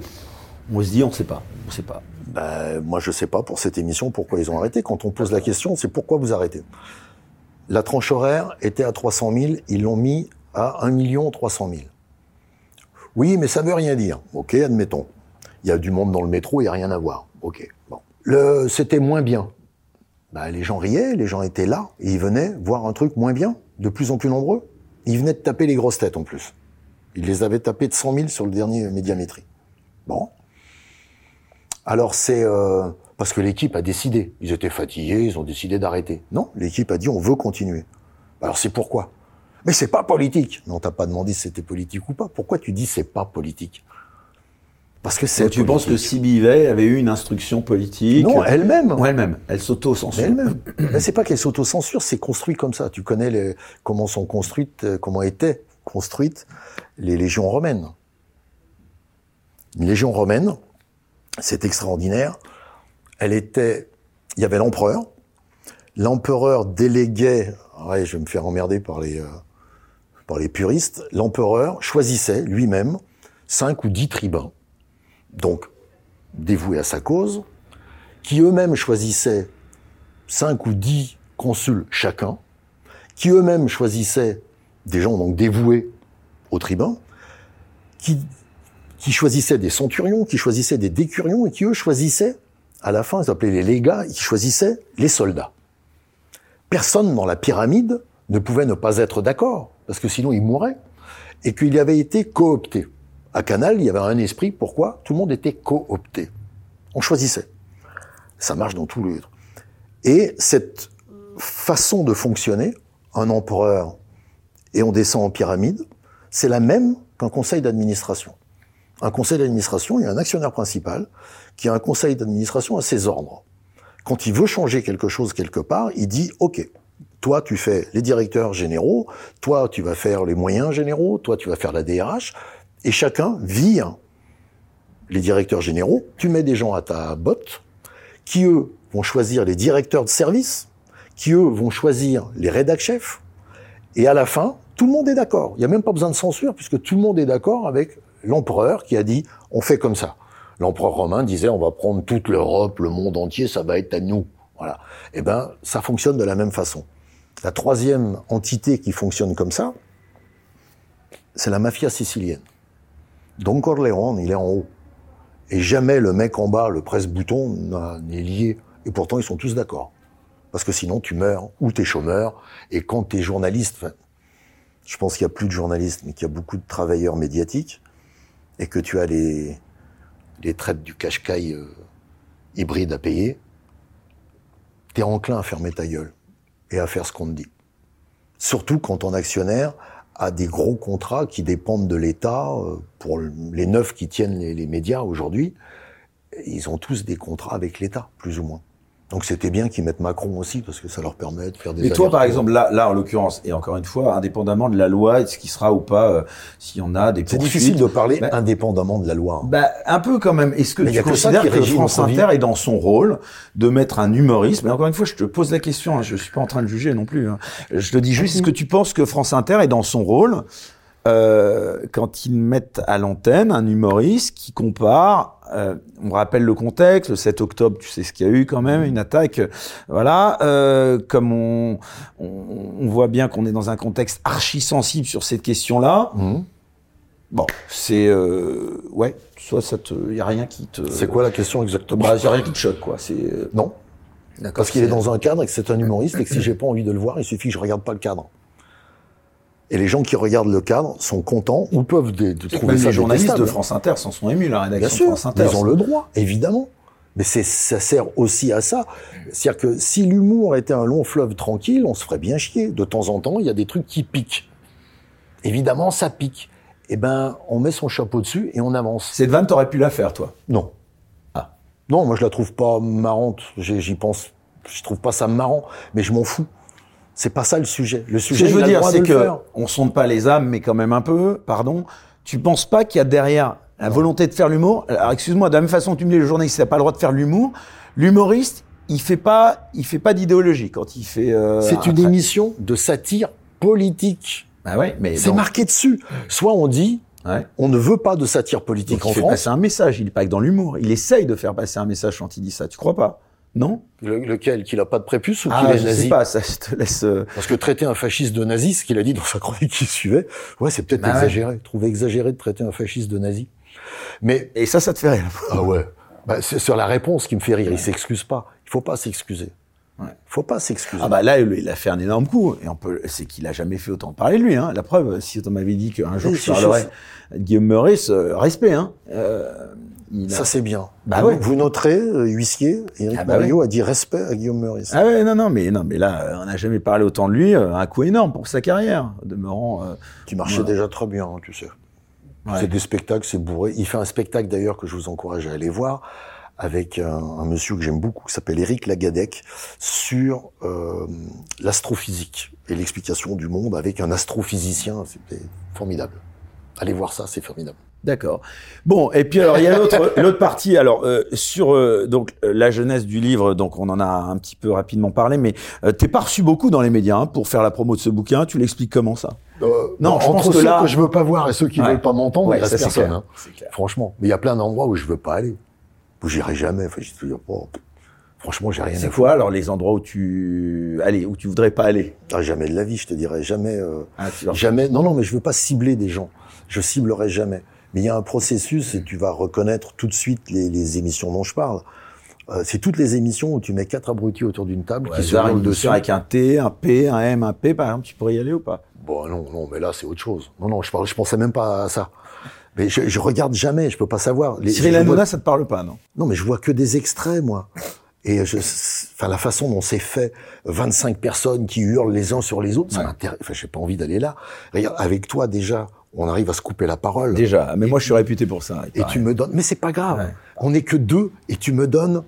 On se dit, on sait pas, on sait pas. Ben, moi, je sais pas pour cette émission pourquoi ils ont arrêté. Quand on pose la question, c'est pourquoi vous arrêtez? La tranche horaire était à 300 000, ils l'ont mis à 1 million 300 000. Oui, mais ça veut rien dire. Ok, admettons. Il y a du monde dans le métro, il n'y a rien à voir. Ok, bon. C'était moins bien. Ben, les gens riaient, les gens étaient là, et ils venaient voir un truc moins bien, de plus en plus nombreux. Ils venaient de taper les grosses têtes en plus. Ils les avaient tapés de 100 000 sur le dernier médiamétrie. Bon. Alors c'est euh, parce que l'équipe a décidé. Ils étaient fatigués, ils ont décidé d'arrêter. Non, l'équipe a dit on veut continuer. Alors c'est pourquoi? Mais c'est pas politique. Non, t'as pas demandé si c'était politique ou pas. Pourquoi tu dis c'est pas politique? Parce que c'est. Tu penses que Veil avait eu une instruction politique? Non, elle-même. Ou elle-même. Elle s'auto-censure. elle-même. Mais c'est pas qu'elle s'auto-censure, c'est construit comme ça. Tu connais les, comment sont construites, euh, comment étaient construites les légions romaines. Une légion romaine, c'est extraordinaire. Elle était, il y avait l'empereur. L'empereur déléguait, ouais, je vais me faire emmerder par les, euh, par les puristes. L'empereur choisissait lui-même cinq ou dix tribuns, donc dévoués à sa cause, qui eux-mêmes choisissaient cinq ou dix consuls chacun, qui eux-mêmes choisissaient des gens donc dévoués au tribun, qui, qui choisissaient des centurions, qui choisissaient des décurions, et qui eux choisissaient, à la fin, ils appelaient les légats, ils choisissaient les soldats. Personne dans la pyramide ne pouvait ne pas être d'accord, parce que sinon il mourrait, et qu'il avait été coopté. À Canal, il y avait un esprit, pourquoi Tout le monde était coopté. On choisissait. Ça marche dans tous les autres. Et cette façon de fonctionner, un empereur et on descend en pyramide, c'est la même qu'un conseil d'administration. Un conseil d'administration, il y a un actionnaire principal qui a un conseil d'administration à ses ordres. Quand il veut changer quelque chose quelque part, il dit OK. Toi, tu fais les directeurs généraux, toi, tu vas faire les moyens généraux, toi, tu vas faire la DRH, et chacun vire les directeurs généraux, tu mets des gens à ta botte, qui eux vont choisir les directeurs de service, qui eux vont choisir les rédac chefs, et à la fin, tout le monde est d'accord. Il n'y a même pas besoin de censure, puisque tout le monde est d'accord avec l'empereur qui a dit on fait comme ça. L'empereur romain disait on va prendre toute l'Europe, le monde entier, ça va être à nous. Voilà. Eh ben, ça fonctionne de la même façon. La troisième entité qui fonctionne comme ça, c'est la mafia sicilienne. Don Corleone, il est en haut. Et jamais le mec en bas, le presse-bouton, n'est lié. Et pourtant, ils sont tous d'accord. Parce que sinon, tu meurs ou t'es chômeur. Et quand t'es journaliste, je pense qu'il y a plus de journalistes, mais qu'il y a beaucoup de travailleurs médiatiques, et que tu as les, les traites du cache-caille euh, hybride à payer, t'es enclin à fermer ta gueule et à faire ce qu'on te dit. Surtout quand ton actionnaire a des gros contrats qui dépendent de l'État. euh, Pour les neuf qui tiennent les, les médias aujourd'hui, ils ont tous des contrats avec l'État, plus ou moins. Donc c'était bien qu'ils mettent Macron aussi, parce que ça leur permet de faire des... Et toi, par exemple, là, là, en l'occurrence, et encore une fois, indépendamment de la loi, est-ce qu'il sera ou pas, euh, s'il y en a des C'est difficile de parler Bah, indépendamment de la loi. hein. Bah, un peu quand même. Est-ce que Mais tu que considères qui que France. Inter est dans son rôle de mettre un humoriste Mais encore une fois, je te pose la question. Hein, je suis pas en train de juger non plus. hein. Je te dis juste, est-ce que tu penses que France Inter est dans son rôle euh, quand ils mettent à l'antenne un humoriste qui compare euh, on rappelle le contexte, le 7 octobre, tu sais ce qu'il y a eu quand même, une attaque. Voilà, euh, comme on, on, on voit bien qu'on est dans un contexte archi sensible sur cette question-là. Mhm. Bon, c'est euh, ouais, soit ça te, y a rien qui te. C'est quoi la question exactement? Bah, y a rien qui te choque, quoi. C'est euh, Non, parce qu'il est dans un cadre et que c'est un humoriste et que si j'ai pas envie de le voir, il suffit que je regarde pas le cadre. Et les gens qui regardent le cadre sont contents ou peuvent de trouver Même ça les journalistes de. France Inter s'en sont émus, la Bien rédaction sûr, de France Inter. ils ont le droit, évidemment. Mais c'est, ça sert aussi à ça. C'est-à-dire que si l'humour était un long fleuve tranquille, on se ferait bien chier. De temps en temps, il y a des trucs qui piquent. Évidemment, ça pique. Eh ben, on met son chapeau dessus et on avance. Cette vanne, t'aurais pu la faire, toi? Non. Ah. Non, moi je la trouve pas marrante. J'y pense. Je trouve pas ça marrant, mais je m'en fous. C'est pas ça le sujet. Le Ce que sujet, je veux dire, c'est que on sonde pas les âmes, mais quand même un peu. Pardon. Tu penses pas qu'il y a derrière la volonté de faire l'humour? Alors, excuse-moi, de la même façon que tu me dis, le journaliste n'a pas le droit de faire l'humour. L'humoriste, il fait pas, il fait pas d'idéologie quand il fait. euh, C'est un une émission de satire politique. Bah ouais, mais C'est marqué dessus. Soit on dit, Ouais. on ne veut pas de satire politique Donc, il en fait France. passer un message. Il est pas que dans l'humour. Il essaye de faire passer un message quand il dit ça. Tu crois pas? Non Le- lequel? Qu'il a pas de prépuce ou Ah, qu'il est je nazi? sais pas. Ça, je te laisse. euh, Parce que traiter un fasciste de nazi, ce qu'il a dit dans sa chronique qui suivait, ouais, c'est peut-être Bah ouais. exagéré. Trouver exagéré de traiter un fasciste de nazi. Mais Et ça, ça te fait rire. Ah ouais. Bah, c'est sur la réponse qui me fait rire. Il s'excuse pas. Il faut pas s'excuser. Ouais. Il faut pas s'excuser. Ah bah là, il a fait un énorme coup. Et on peut, c'est qu'il a jamais fait autant parler de lui. Hein. La preuve, si on m'avait dit qu'un jour Oui, je parlerais de Guillaume Meurice, euh, respect. Hein. Euh, il a- Ça c'est bien. Bah vous, ouais. vous noterez, euh, huissier, Éric Ah bah Mario a dit respect à Guillaume Meurice. Ah ouais, non, non, mais non, mais là, euh, on n'a jamais parlé autant de lui. euh, Un coup énorme pour sa carrière, demeurant. euh, qui marchait déjà très bien, hein, tu sais. C'est des spectacles, c'est bourré. Il fait un spectacle d'ailleurs que je vous encourage à aller voir avec un, un monsieur que j'aime beaucoup qui s'appelle Éric Lagadec sur euh, l'astrophysique et l'explication du monde avec un astrophysicien. C'était formidable. Allez voir ça, c'est formidable. D'accord. Bon, et puis alors il y a l'autre l'autre partie. Alors euh, sur euh, donc euh, la jeunesse du livre, donc on en a un petit peu rapidement parlé, mais euh, t'es pas reçu beaucoup dans les médias hein, pour faire la promo de ce bouquin. Tu l'expliques comment ça? Euh, Non, je entre pense que ceux là- que je veux pas voir et ceux qui Ouais. veulent pas m'entendre, Ouais, il reste personne. clair. hein. Clair. Franchement, mais il y a plein d'endroits où je veux pas aller, où j'irai jamais. Enfin, je dis, oh, franchement, j'ai rien C'est quoi alors les endroits où tu allez où tu voudrais pas aller? Ah, jamais de la vie, je te dirais jamais. euh, Ah, Jamais. Non, non, mais je veux pas cibler des gens. Je ciblerai jamais. Mais il y a un processus et tu vas reconnaître tout de suite les, les émissions dont je parle. Euh, c'est toutes les émissions où tu mets quatre abrutis autour d'une table Au qui se une dessus. avec un T, un P, un M, un P, par exemple, tu pourrais y aller ou pas? Bon, non, non, mais là c'est autre chose. Non, non, je parle, je pensais même pas à ça. Mais je, je regarde jamais, je peux pas savoir. Les- Cyril je vois- Hanouna, ça te parle pas, non? Non, mais je vois que des extraits, moi. Et je, enfin, la façon dont c'est fait, 25 personnes qui hurlent les uns sur les autres, ça Ouais. m'intéresse. Enfin, j'ai pas envie d'aller là. Regarde, avec toi déjà, on arrive à se couper la parole. Déjà, mais moi je suis réputé pour ça. Et tu me donnes, mais c'est pas grave. Ouais. On n'est que deux, et tu me donnes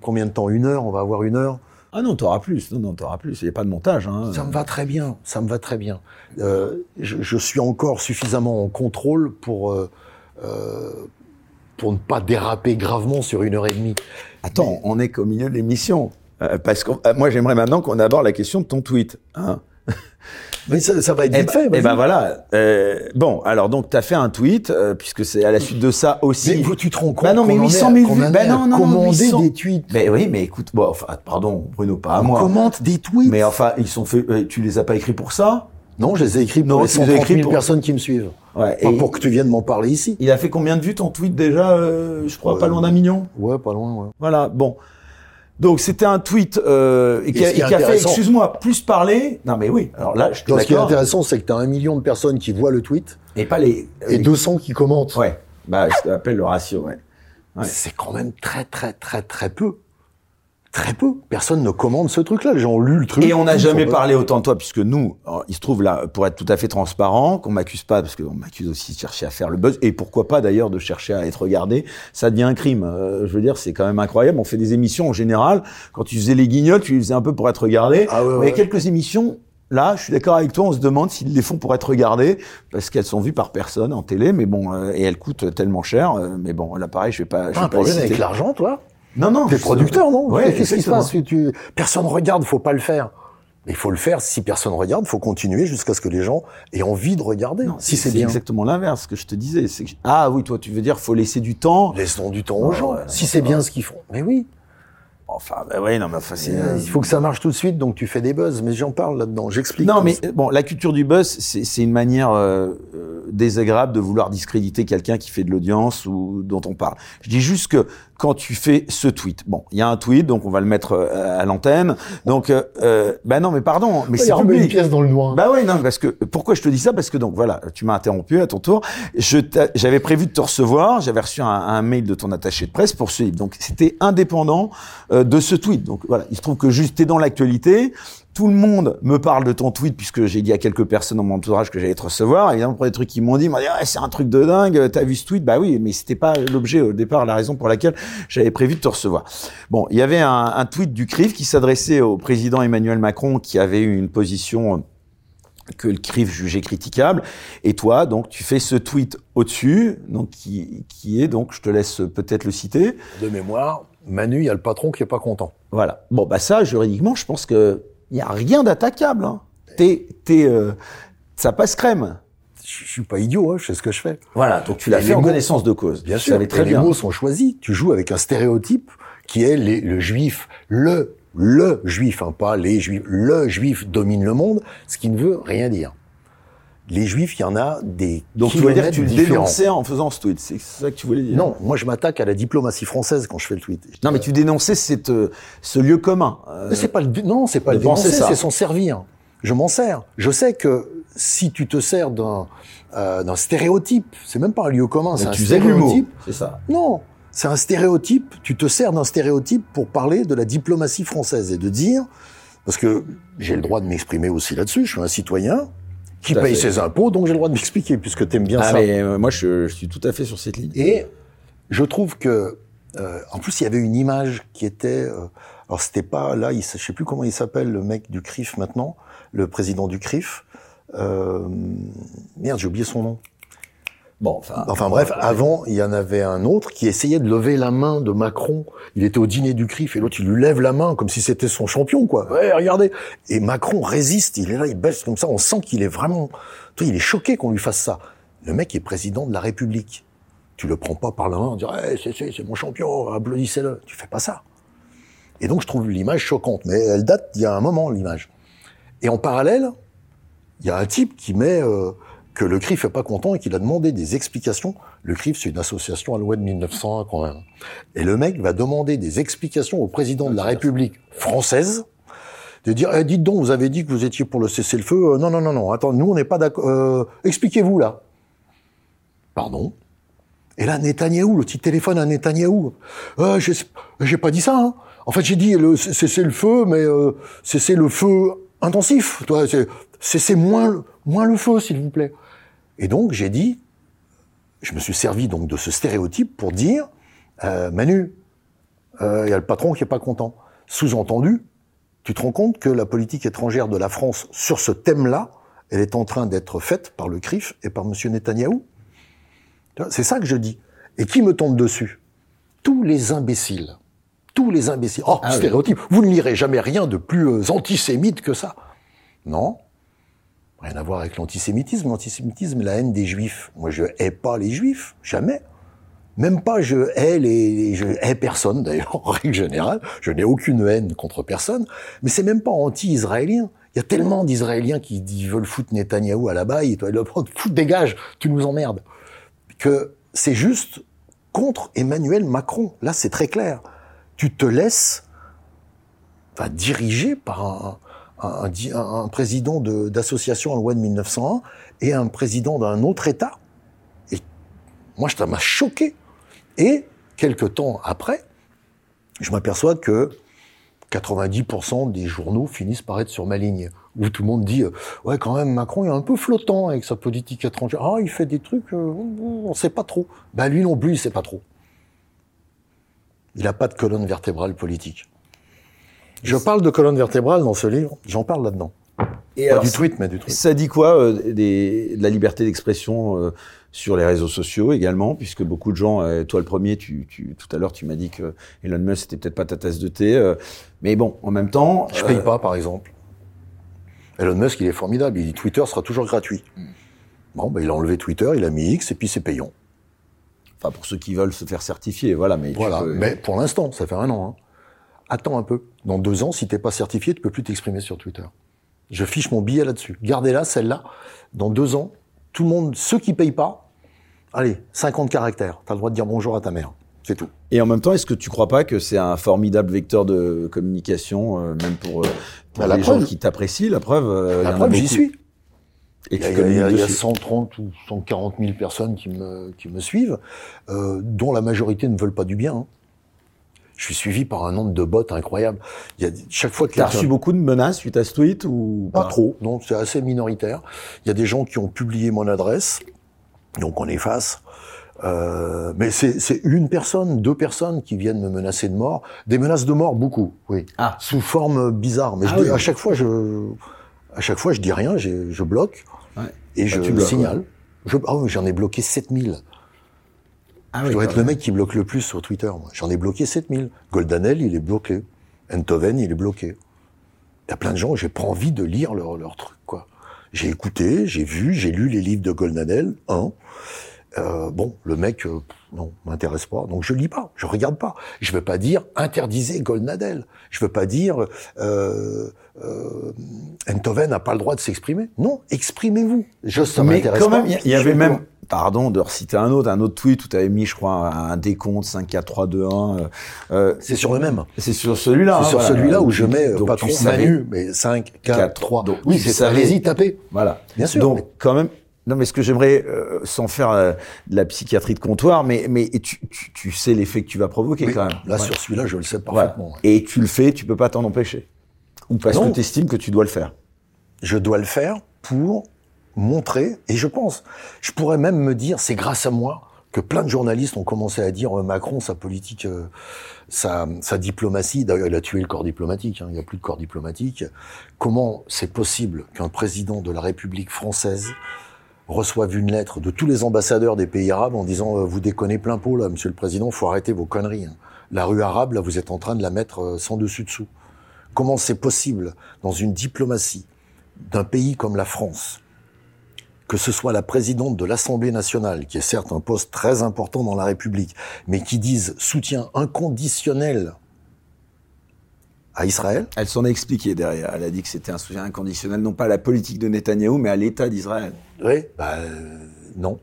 combien de temps? Une heure? On va avoir une heure? Ah non, t'auras plus. Non, non, t'auras plus. Il n'y a pas de montage. Hein. Ça me va très bien. Ça me va très bien. Euh, je, je suis encore suffisamment en contrôle pour euh, euh, pour ne pas déraper gravement sur une heure et demie. Attends, on est qu'au milieu de l'émission. Parce que moi, j'aimerais maintenant qu'on aborde la question de ton tweet. Hein Mais ça, ça va être Eh vite ben, fait. eh vas-y. ben voilà. Euh, bon, alors donc tu as fait un tweet euh, puisque c'est à la suite de ça aussi. Mais vous, tu te rends compte Bah non, mais qu'on en 800 est- 000 qu'on vues. en Bah est non, non, commander 800. des tweets. Mais oui, mais écoute, bon, enfin, pardon, Bruno, pas à On moi. commente des tweets. Mais enfin, ils sont faits. euh, Tu les as pas écrits pour ça? Non, je les ai écrits pour Non, les tu les as 130 écrits 000 pour- personnes qui me suivent. Ouais. Pas et pour que tu viennes m'en parler ici. Il a fait combien de vues ton tweet déjà euh, Je crois pas loin d'un million? Ouais, pas loin, ouais. Voilà. Bon. Donc c'était un tweet euh, et qui, Et a, qui a fait, excuse-moi, plus parler. Non mais oui. Alors là, je te ce qui est intéressant, c'est que tu as un million de personnes qui voient le tweet Et pas les. et les- 200 qui commentent. Ouais. Bah, je t'appelle le ratio. Ouais. Ouais. C'est quand même très, très, très, très peu. Très peu. Personne ne commande ce truc-là. Les gens ont lu le truc. Et on n'a jamais parlé autant de toi, puisque nous, alors, il se trouve là, pour être tout à fait transparent, qu'on m'accuse pas, parce qu'on m'accuse aussi de chercher à faire le buzz, et pourquoi pas d'ailleurs de chercher à être regardé, ça devient un crime. Euh, je veux dire, c'est quand même incroyable. On fait des émissions en général. Quand tu faisais les guignols, tu les faisais un peu pour être regardé. Ah ouais, Mais ouais. il y a quelques émissions. Là, je suis d'accord avec toi. On se demande s'ils les font pour être regardés, parce qu'elles sont vues par personne en télé, mais bon, euh, et elles coûtent tellement cher. euh, mais bon, là, pareil, je vais pas. T'as un pas problème avec l'argent, toi? Non, non. T'es producteur, non Ouais, Qu'est-ce qui se passe tu... Personne regarde, faut pas le faire. Mais il faut le faire. Si personne regarde, faut continuer jusqu'à ce que les gens aient envie de regarder. Non, si c'est bien. exactement l'inverse que je te disais. Ah oui, toi, tu veux dire, faut laisser du temps. Laissons du temps aux Ouais, gens. ouais, si c'est bien ce qu'ils font. Mais oui. Enfin, bah ouais, non, mais enfin, c'est. Euh, Il faut que ça marche tout de suite, donc tu fais des buzz. Mais j'en parle là-dedans. J'explique. Non, mais euh, bon, la culture du buzz, c'est une manière euh, euh, désagréable de vouloir discréditer quelqu'un qui fait de l'audience ou dont on parle. Je dis juste que quand tu fais ce tweet, bon, il y a un tweet, donc on va le mettre euh, à l'antenne. Donc, euh, euh, bah non, mais pardon, mais il y c'est a remis une public. pièce dans le noir. Bah ouais, non, parce que pourquoi je te dis ça? Parce que donc voilà, tu m'as interrompu à ton tour. Je j'avais prévu de te recevoir, j'avais reçu un, un mail de ton attaché de presse pour ce livre. Donc c'était indépendant euh, de ce tweet. Donc voilà, il se trouve que juste t'es dans l'actualité. Tout le monde me parle de ton tweet puisque j'ai dit à quelques personnes dans mon entourage que j'allais te recevoir. Évidemment, pour des trucs qu'ils m'ont dit, ils m'ont dit c'est un truc de dingue. T'as vu ce tweet? Bah oui, mais c'était pas l'objet au départ, la raison pour laquelle j'avais prévu de te recevoir. Bon, il y avait un, un tweet du CRIF qui s'adressait au président Emmanuel Macron qui avait eu une position euh, que le CRIF jugeait critiquable. Et toi, donc, tu fais ce tweet au-dessus, donc qui, qui est donc, je te laisse peut-être le citer. De mémoire, Manu, il y a le patron qui est pas content. Voilà. Bon, bah ça, juridiquement, je pense que il y a rien d'attaquable. Hein. T'es, t'es, euh, ça passe crème. Je je suis pas idiot, hein, je sais ce que je fais. Voilà. Donc tu l'as fait en mots- connaissance de cause. Bien Tu sûr, très les bien. mots sont choisis. Tu joues avec un stéréotype qui est les- le juif, le, le juif, hein, pas les juifs, le juif domine le monde, ce qui ne veut rien dire. Les juifs, il y en a des Donc tu veux dire que tu le dénonçais en faisant ce tweet. C'est ça que tu voulais dire? Non, moi je m'attaque à la diplomatie française quand je fais le tweet. Non, mais tu dénonçais cette, euh, ce lieu commun. Euh, c'est pas le, non, c'est pas le dénoncer, c'est s'en servir. Je m'en sers. Je sais que si tu te sers d'un euh, d'un stéréotype, c'est même pas un lieu commun, c'est un stéréotype. C'est ça. Non, c'est un stéréotype. Tu te sers d'un stéréotype pour parler de la diplomatie française et de dire, parce que j'ai le droit de m'exprimer aussi là-dessus. Je suis un citoyen qui paye ses impôts, donc j'ai le droit de m'expliquer puisque t'aimes bien Ah, ça. mais euh, moi, je, je suis tout à fait sur cette ligne. Et je trouve que, euh, en plus, il y avait une image qui était, euh, alors c'était pas là, il, je sais plus comment il s'appelle le mec du CRIF maintenant, le président du CRIF. Euh, merde, j'ai oublié son nom. Bon, enfin. Enfin bref, avant, il y en avait un autre qui essayait de lever la main de Macron. Il était au dîner du CRIF et l'autre, il lui lève la main comme si c'était son champion, quoi. Ouais, regardez. Et Macron résiste, il est là, il baisse comme ça, on sent qu'il est vraiment, tu vois, il est choqué qu'on lui fasse ça. Le mec est président de la République. Tu le prends pas par la main en disant, hey, c'est, c'est, c'est mon champion, applaudissez-le. Tu fais pas ça. Et donc, je trouve l'image choquante. Mais elle date d'il y a un moment, l'image. Et en parallèle, il y a un type qui met euh, que le CRIF est pas content et qu'il a demandé des explications. Le CRIF, c'est une association à loi de 1901 quand même. Et le mec va demander des explications au président de la République française de dire Eh, dites donc, vous avez dit que vous étiez pour le cessez-le-feu. Euh, non, non, non, non. Attends, nous, on n'est pas d'accord. Euh, Expliquez-vous là. Pardon. Et là, Netanyahou, le petit téléphone à Netanyahou. Euh, j'ai j'ai pas dit ça. Hein. En fait, j'ai dit le cessez le feu, mais euh, cessez le feu intensif. Toi, c'est- cessez moins moins le feu, s'il vous plaît. Et donc, j'ai dit, je me suis servi donc de ce stéréotype pour dire, euh, Manu, il y a le patron qui est pas content. Sous-entendu, tu te rends compte que la politique étrangère de la France sur ce thème-là, elle est en train d'être faite par le CRIF et par Monsieur Netanyahou. C'est ça que je dis. Et qui me tombe dessus? Tous les imbéciles. Tous les imbéciles. Oh, Ah oui. stéréotype. Vous ne lirez jamais rien de plus euh, antisémite que ça. Non. Rien à voir avec l'antisémitisme. L'antisémitisme, la haine des juifs. Moi, je hais pas les juifs. Jamais. Même pas je hais les, je hais personne d'ailleurs, en règle générale. Je n'ai aucune haine contre personne. Mais c'est même pas anti-israélien. Il y a tellement d'Israéliens qui veulent foutre Netanyahou à la baille, et toi, le prendre, foutre, dégage, tu nous emmerdes. Que c'est juste contre Emmanuel Macron. Là, c'est très clair. Tu te laisses, enfin, diriger par un, un, président de- d'association en loi de 1901 et un président d'un autre État. Et moi, ça m'a choqué. Et, quelque temps après, je m'aperçois que 90% des journaux finissent par être sur ma ligne. Où tout le monde dit, euh, ouais, quand même, Macron est un peu flottant avec sa politique étrangère. Ah, il fait des trucs, euh, on sait pas trop. Ben, lui non plus, il sait pas trop. Il n'a pas de colonne vertébrale politique. Je parle de colonne vertébrale dans ce livre, j'en parle là-dedans. Et Pas du tweet, mais du tweet. Ça dit quoi euh, des, de la liberté d'expression euh, sur les réseaux sociaux également, puisque beaucoup de gens, euh, toi le premier, tu, tu, tout à l'heure tu m'as dit que Elon Musk c'était peut-être pas ta tasse de thé, euh, mais bon, en même temps. Je paye pas, par exemple. Elon Musk, il est formidable. Il dit Twitter sera toujours gratuit. Bon, ben, il a enlevé Twitter, il a mis X, et puis c'est payant. Enfin, pour ceux qui veulent se faire certifier, voilà. Mais Voilà. peux- Mais pour l'instant, ça fait un an. Hein. Attends un peu. Dans deux ans, si t'es pas certifié, tu peux plus t'exprimer sur Twitter. Je fiche mon billet là-dessus. Gardez-la, celle-là. Dans deux ans, tout le monde, ceux qui payent pas, allez, 50 caractères. T'as le droit de dire bonjour à ta mère. C'est tout. Et en même temps, est-ce que tu crois pas que c'est un formidable vecteur de communication, euh, même pour, euh, pour Bah, la les preuve. gens qui t'apprécient La preuve, euh, y preuve, j'y suis. Et Il y, a, tu il y a- il y a- communiques il y a dessus. 130 ou 140 000 personnes qui me, qui me suivent, dont la majorité ne veulent pas du bien. hein. Je suis suivi par un nombre de bots incroyable. Il y a chaque fois que T'as reçu beaucoup de menaces suite à ce tweet ou Pas trop, non, c'est assez minoritaire. Il y a des gens qui ont publié mon adresse, donc on efface. Euh, mais c'est une personne, deux personnes qui viennent me menacer de mort. Des menaces de mort, beaucoup, oui. Ah. Sous forme bizarre. Mais Ah je oui. à chaque fois, je, à chaque fois, je dis rien, je, je bloque Ouais. et Bah, je bloques, signale. Je, ah oui, j'en ai bloqué 7000. Ah Je oui, dois être le mec qui bloque le plus sur Twitter. moi. J'en ai bloqué 7000. Goldanel, il est bloqué. Enthoven, il est bloqué. Il y a plein de gens, j'ai pas envie de lire leur, leur truc, quoi. J'ai écouté, j'ai vu, j'ai lu les livres de Goldanel, un. Euh, bon, le mec, euh, non, m'intéresse pas. Donc je lis pas, je regarde pas. Je veux pas dire interdisez Goldanel. Je veux pas dire euh, euh, Enthoven n'a pas le droit de s'exprimer. Non, exprimez-vous. Je, ça Mais m'intéresse quand pas. même, il y- avait même. Pardon de reciter un autre, un autre tweet où tu avais mis, je crois, un décompte 5, 4, 3, 2, 1. euh, C'est sur le même. c'est sur celui-là. C'est hein, sur voilà. celui-là où je mets euh, donc pas trop Manu, mais 5, 4, Quatre. 3. Donc, oui, c'est savais- allez-y, tapez. Voilà. Bien sûr, Donc, mais- quand même, non, mais ce que j'aimerais, euh, sans faire euh, de la psychiatrie de comptoir, mais, mais tu, tu, tu sais l'effet que tu vas provoquer Oui, quand même. Là, Ouais. sur celui-là, je le sais Voilà. parfaitement. ouais. Et tu le fais, tu peux pas t'en empêcher. Ou parce Non. que tu estimes que tu dois le faire. Je dois le faire pour montrer, et je pense, je pourrais même me dire, c'est grâce à moi que plein de journalistes ont commencé à dire euh, Macron, sa politique, euh, sa, sa diplomatie, d'ailleurs il a tué le corps diplomatique, hein, il n'y a plus de corps diplomatique, comment c'est possible qu'un président de la République française reçoive une lettre de tous les ambassadeurs des pays arabes en disant euh, vous déconnez plein pot là, monsieur le président, faut arrêter vos conneries. hein. La rue arabe, là, vous êtes en train de la mettre euh, sans dessus dessous. Comment c'est possible dans une diplomatie d'un pays comme la France que ce soit la présidente de l'Assemblée nationale, qui est certes un poste très important dans la République, mais qui dise soutien inconditionnel à Israël, Elle s'en a expliqué derrière. Elle a dit que c'était un soutien inconditionnel, non pas à la politique de Netanyahou, mais à l'État d'Israël. oui, bah, euh, non.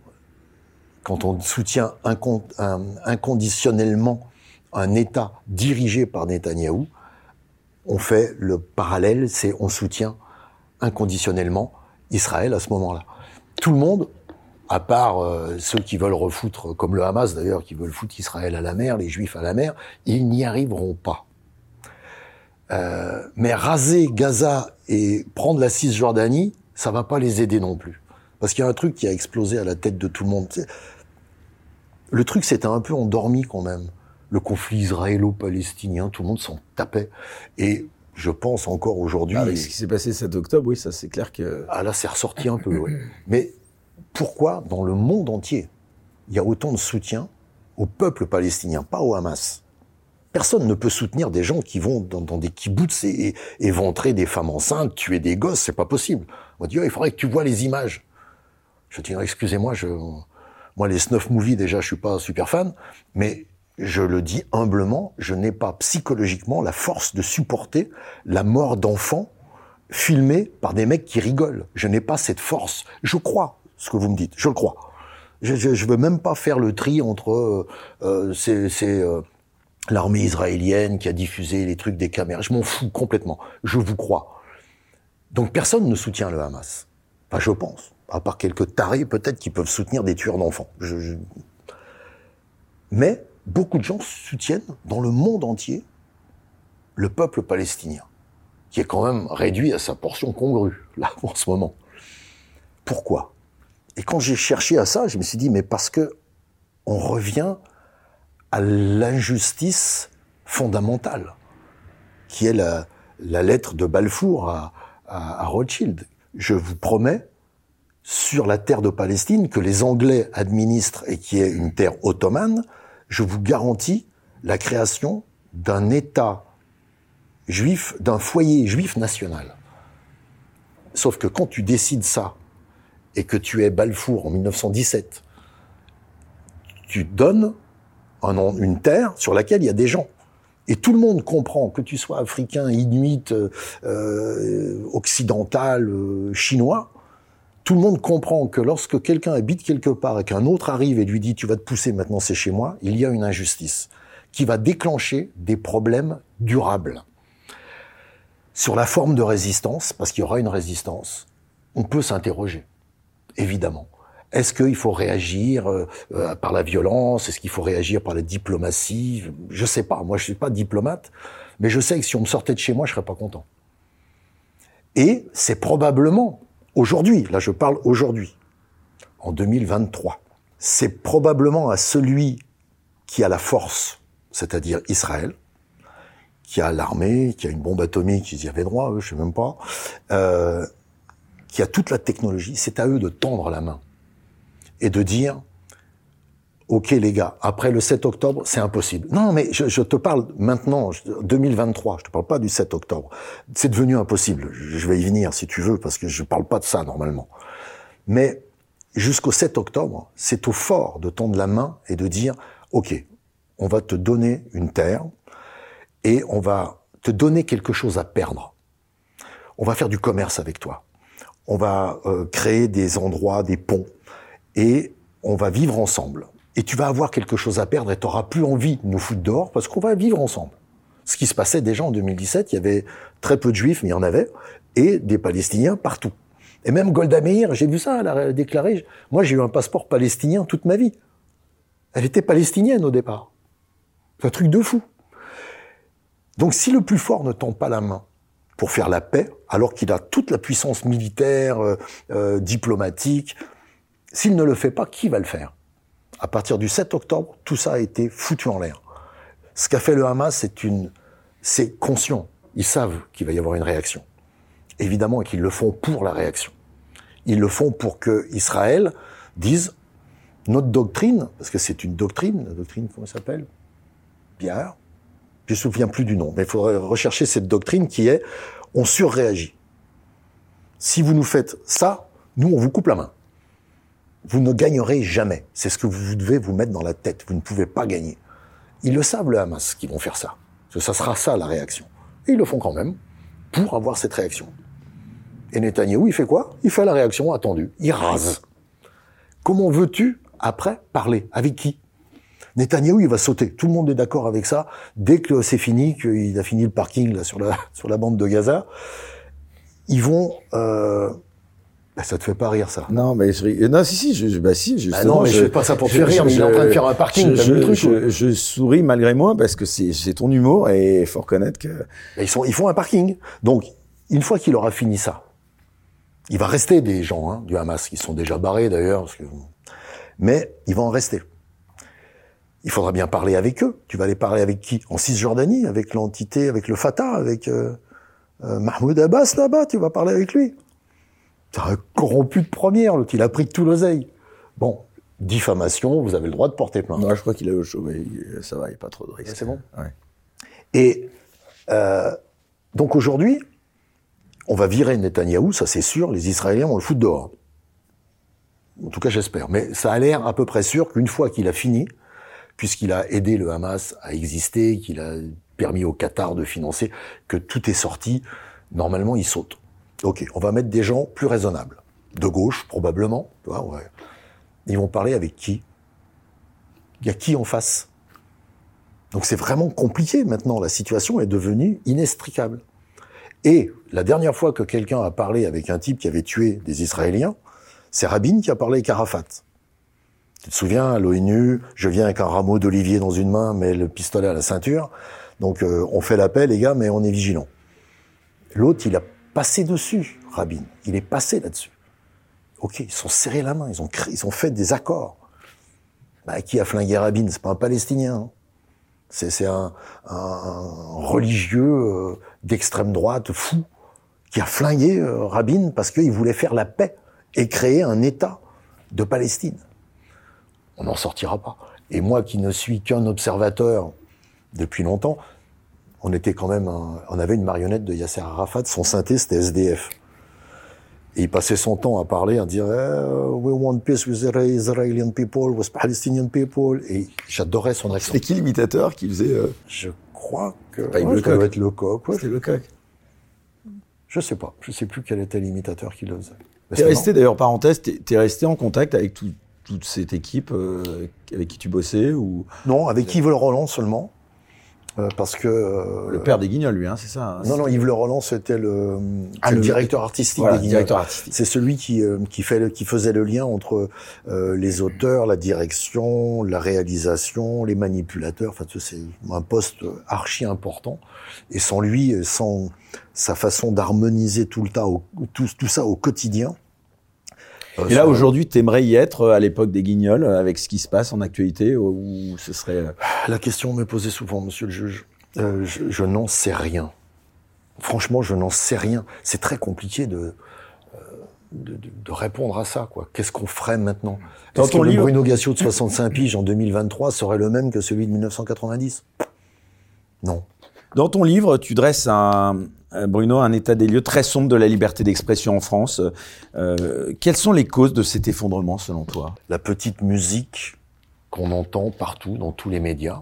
Quand on soutient un- inconditionnellement un État dirigé par Netanyahou, on fait le parallèle, c'est on soutient inconditionnellement Israël à ce moment-là. Tout le monde, à part euh, ceux qui veulent refoutre, comme le Hamas d'ailleurs, qui veulent foutre Israël à la mer, les Juifs à la mer, ils n'y arriveront pas. Euh, mais raser Gaza et prendre la Cisjordanie, ça va pas les aider non plus. Parce qu'il y a un truc qui a explosé à la tête de tout le monde. Le truc s'était un peu endormi quand même. Le conflit israélo-palestinien, tout le monde s'en tapait. Et je pense encore aujourd'hui... Avec ce qui s'est passé 7 octobre, oui, ça c'est clair que. Ah là, c'est ressorti un peu, oui. Mais pourquoi, dans le monde entier, il y a autant de soutien au peuple palestinien, pas au Hamas? Personne ne peut soutenir des gens qui vont dans, dans des kibbutz et, et éventrer des femmes enceintes, tuer des gosses, c'est pas possible. On dit, oh, il faudrait que tu vois les images. Je dis, excusez-moi, je, moi, les snuff movies, déjà, je suis pas super fan, mais je le dis humblement, je n'ai pas psychologiquement la force de supporter la mort d'enfants filmés par des mecs qui rigolent. Je n'ai pas cette force. Je crois ce que vous me dites, je le crois. Je, je veux même pas faire le tri entre euh, euh, c'est, euh, l'armée israélienne qui a diffusé les trucs des caméras. Je m'en fous complètement. Je vous crois. Donc personne ne soutient le Hamas. Enfin, je pense. À part quelques tarés, peut-être, qui peuvent soutenir des tueurs d'enfants. Mais beaucoup de gens soutiennent, dans le monde entier, le peuple palestinien, qui est quand même réduit à sa portion congrue, là, en ce moment. Pourquoi? Et quand j'ai cherché à ça, je me suis dit, mais parce que on revient à l'injustice fondamentale, qui est la, lettre de Balfour à, à Rothschild. Je vous promets, sur la terre de Palestine, que les Anglais administrent et qui est une terre ottomane, je vous garantis la création d'un État juif, d'un foyer juif national. Sauf que quand tu décides ça, et que tu es Balfour en 1917, tu donnes un, une terre sur laquelle il y a des gens. Et tout le monde comprend, que tu sois africain, inuit, euh, euh occidental, euh, chinois, tout le monde comprend que lorsque quelqu'un habite quelque part et qu'un autre arrive et lui dit tu vas te pousser maintenant c'est chez moi, il y a une injustice qui va déclencher des problèmes durables. Sur la forme de résistance, parce qu'il y aura une résistance, on peut s'interroger, évidemment. Est-ce qu'il faut réagir euh, euh, par la violence? Est-ce qu'il faut réagir par la diplomatie? Je sais pas. Moi, je suis pas diplomate, mais je sais que si on me sortait de chez moi, je serais pas content. Et c'est probablement aujourd'hui, là je parle aujourd'hui, en 2023, c'est probablement à celui qui a la force, c'est-à-dire Israël, qui a l'armée, qui a une bombe atomique, ils y avaient droit, eux, je sais même pas, euh, qui a toute la technologie, c'est à eux de tendre la main et de dire OK les gars, après le 7 octobre, c'est impossible. Non, mais je, te parle maintenant, 2023, je te parle pas du 7 octobre. C'est devenu impossible. Je vais y venir si tu veux, parce que je parle pas de ça normalement. Mais jusqu'au 7 octobre, c'est au fort de tendre la main et de dire OK, on va te donner une terre et on va te donner quelque chose à perdre. On va faire du commerce avec toi. On va euh, créer des endroits, des ponts et on va vivre ensemble. Et tu vas avoir quelque chose à perdre et tu n'auras plus envie de nous foutre dehors parce qu'on va vivre ensemble. Ce qui se passait déjà en 2017, il y avait très peu de juifs, mais il y en avait, et des Palestiniens partout. Et même Golda Meir, j'ai vu ça, elle a déclaré, moi j'ai eu un passeport palestinien toute ma vie. Elle était palestinienne au départ. C'est un truc de fou. Donc si le plus fort ne tend pas la main pour faire la paix, alors qu'il a toute la puissance militaire, euh, euh, diplomatique, s'il ne le fait pas, qui va le faire? À partir du 7 octobre, tout ça a été foutu en l'air. Ce qu'a fait le Hamas, c'est une, c'est conscient. Ils savent qu'il va y avoir une réaction. Évidemment, et qu'ils le font pour la réaction. Ils le font pour que Israël dise notre doctrine, parce que c'est une doctrine, la doctrine, comment s'appelle? Bien. Je ne me souviens plus du nom, mais il faudrait rechercher cette doctrine qui est on surréagit. Si vous nous faites ça, nous, on vous coupe la main vous ne gagnerez jamais. C'est ce que vous devez vous mettre dans la tête. Vous ne pouvez pas gagner. Ils le savent, le Hamas, qu'ils vont faire ça. Ça sera ça, la réaction. Et ils le font quand même pour avoir cette réaction. Et Netanyahou, il fait quoi? Il fait la réaction attendue. Il rase. Comment veux-tu, après, parler? Avec qui? Netanyahou, il va sauter. Tout le monde est d'accord avec ça. Dès que c'est fini, qu'il a fini le parking là, sur, la, sur la bande de Gaza, ils vont... Euh, ça te fait pas rire, ça Non, mais je Non, si, si, je, bah si, justement. Bah non, mais je, fais pas ça pour te faire rire, mais il est en train de faire un parking. Je, le truc, je, je, souris malgré moi parce que c'est ton humour et il faut reconnaître que. Bah, ils, sont, ils font un parking. Donc, une fois qu'il aura fini ça, il va rester des gens hein, du Hamas qui sont déjà barrés d'ailleurs, que... mais il va en rester. Il faudra bien parler avec eux. Tu vas aller parler avec qui? En Cisjordanie, avec l'entité, avec le Fatah, avec euh, euh, Mahmoud Abbas là-bas. Tu vas parler avec lui. C'est un corrompu de première, l'autre, il a pris tout l'oseille. Bon, diffamation, vous avez le droit de porter plainte. Non, je crois qu'il a chauvé, ça va, il n'y a pas trop de risque. C'est bon? Ouais. Et euh, donc aujourd'hui, on va virer Netanyahou, ça c'est sûr, les Israéliens vont le foutre dehors. En tout cas, j'espère. Mais ça a l'air à peu près sûr qu'une fois qu'il a fini, puisqu'il a aidé le Hamas à exister, qu'il a permis au Qatar de financer, que tout est sorti, normalement, il saute. Ok, on va mettre des gens plus raisonnables. De gauche, probablement. ouais. Ils vont parler avec qui? Il y a qui en face? Donc c'est vraiment compliqué maintenant. La situation est devenue inextricable. Et la dernière fois que quelqu'un a parlé avec un type qui avait tué des Israéliens, c'est Rabin qui a parlé avec Arafat. Tu te souviens, à l'ONU, je viens avec un rameau d'olivier dans une main, mais le pistolet à la ceinture. Donc euh, on fait l'appel, les gars, mais on est vigilant. L'autre, il a passé dessus, Rabin. Il est passé là-dessus. Ok, ils sont serrés la main, ils ont, ils ont fait des accords. Bah, qui a flingué Rabin? C'est pas un Palestinien. Hein. C'est un, un, religieux euh, d'extrême droite fou qui a flingué euh, Rabin parce qu'il voulait faire la paix et créer un État de Palestine. On n'en sortira pas. Et moi qui ne suis qu'un observateur depuis longtemps, on était quand même, on avait une marionnette de Yasser Arafat, son synthé c'était SDF. Et il passait son temps à parler, à dire eh, We want peace with the Israeli people, with Palestinian people. Et j'adorais son accent. C'était qui l'imitateur qui faisait euh, Je crois que Pas ouais, Lecoq. ça doit être Lecoq. ouais. C'était Lecoq. Je sais pas. Je sais plus quel était l'imitateur qui le faisait. T'es resté d'ailleurs parenthèse, t'es es resté en contact avec tout- toute cette équipe euh, avec qui tu bossais ou? Non, avec Yves Le Roland seulement. Euh, parce que. euh, le père des Guignols lui, hein, c'est ça. hein, Non, non, Yves Le Roland, c'était le, Ah, le directeur artistique Voilà, des Guignols. directeur artistique. C'est celui qui, euh, qui, fait, le- qui faisait le lien entre euh, les auteurs, la direction, la réalisation, les manipulateurs. Enfin, c'est un poste archi important. Et sans lui, sans sa façon d'harmoniser tout le tas, au- tout, tout ça au quotidien. Et là aujourd'hui, t'aimerais y être euh, à l'époque des Guignols euh, avec ce qui se passe en actualité ou ce serait euh, La question m'est posée souvent, monsieur le juge. Euh, je je n'en sais rien. Franchement, je n'en sais rien. C'est très compliqué de, de, répondre à ça. quoi. Qu'est-ce qu'on ferait maintenant Dans Est-ce ton que le livre- Bruno Gassio de 65 piges en 2023 serait le même que celui de 1990 Non. Dans ton livre, tu dresses un, Bruno un état des lieux très sombre de la liberté d'expression en France. Euh, quelles sont les causes de cet effondrement selon toi? La petite musique qu'on entend partout, dans tous les médias,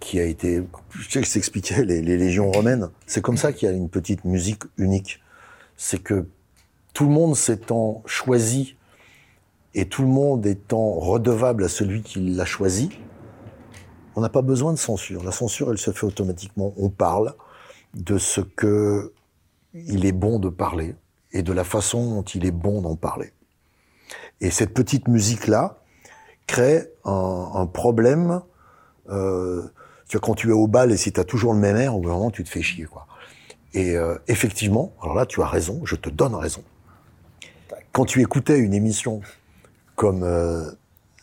qui a été, je sais que je t'expliquais, les, les légions romaines, c'est comme ça qu'il y a une petite musique unique. C'est que tout le monde s'étant choisi et tout le monde étant redevable à celui qui l'a choisi, on n'a pas besoin de censure. La censure, elle se fait automatiquement. On parle de ce que il est bon de parler et de la façon dont il est bon d'en parler. Et cette petite musique-là crée un, un problème. Euh, tu vois, quand tu es au bal et si tu as toujours le même air, au bout moment, tu te fais chier. Quoi. Et euh, effectivement, alors là, tu as raison, je te donne raison. Quand tu écoutais une émission comme euh,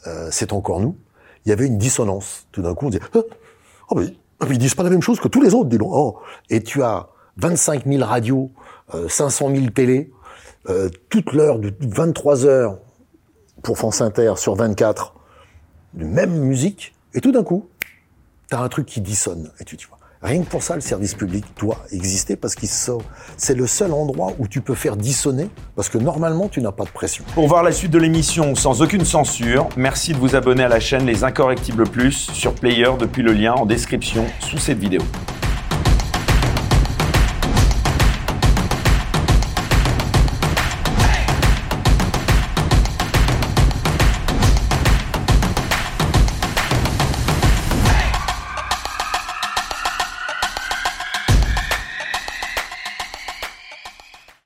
euh, C'est encore nous, il y avait une dissonance. Tout d'un coup, on disait Ah, oh, mais ils disent pas la même chose que tous les autres, dis donc. Oh. Et tu as 25 000 radios, euh, 500 000 télés, euh, toute l'heure de 23 heures pour France Inter sur 24, de même musique, et tout d'un coup, t'as un truc qui dissonne. Et tu, vois. Rien que pour ça, le service public doit exister parce qu'il sort. C'est le seul endroit où tu peux faire dissonner parce que normalement, tu n'as pas de pression. Pour voir la suite de l'émission sans aucune censure, merci de vous abonner à la chaîne Les Incorrectibles Plus sur Player depuis le lien en description sous cette vidéo.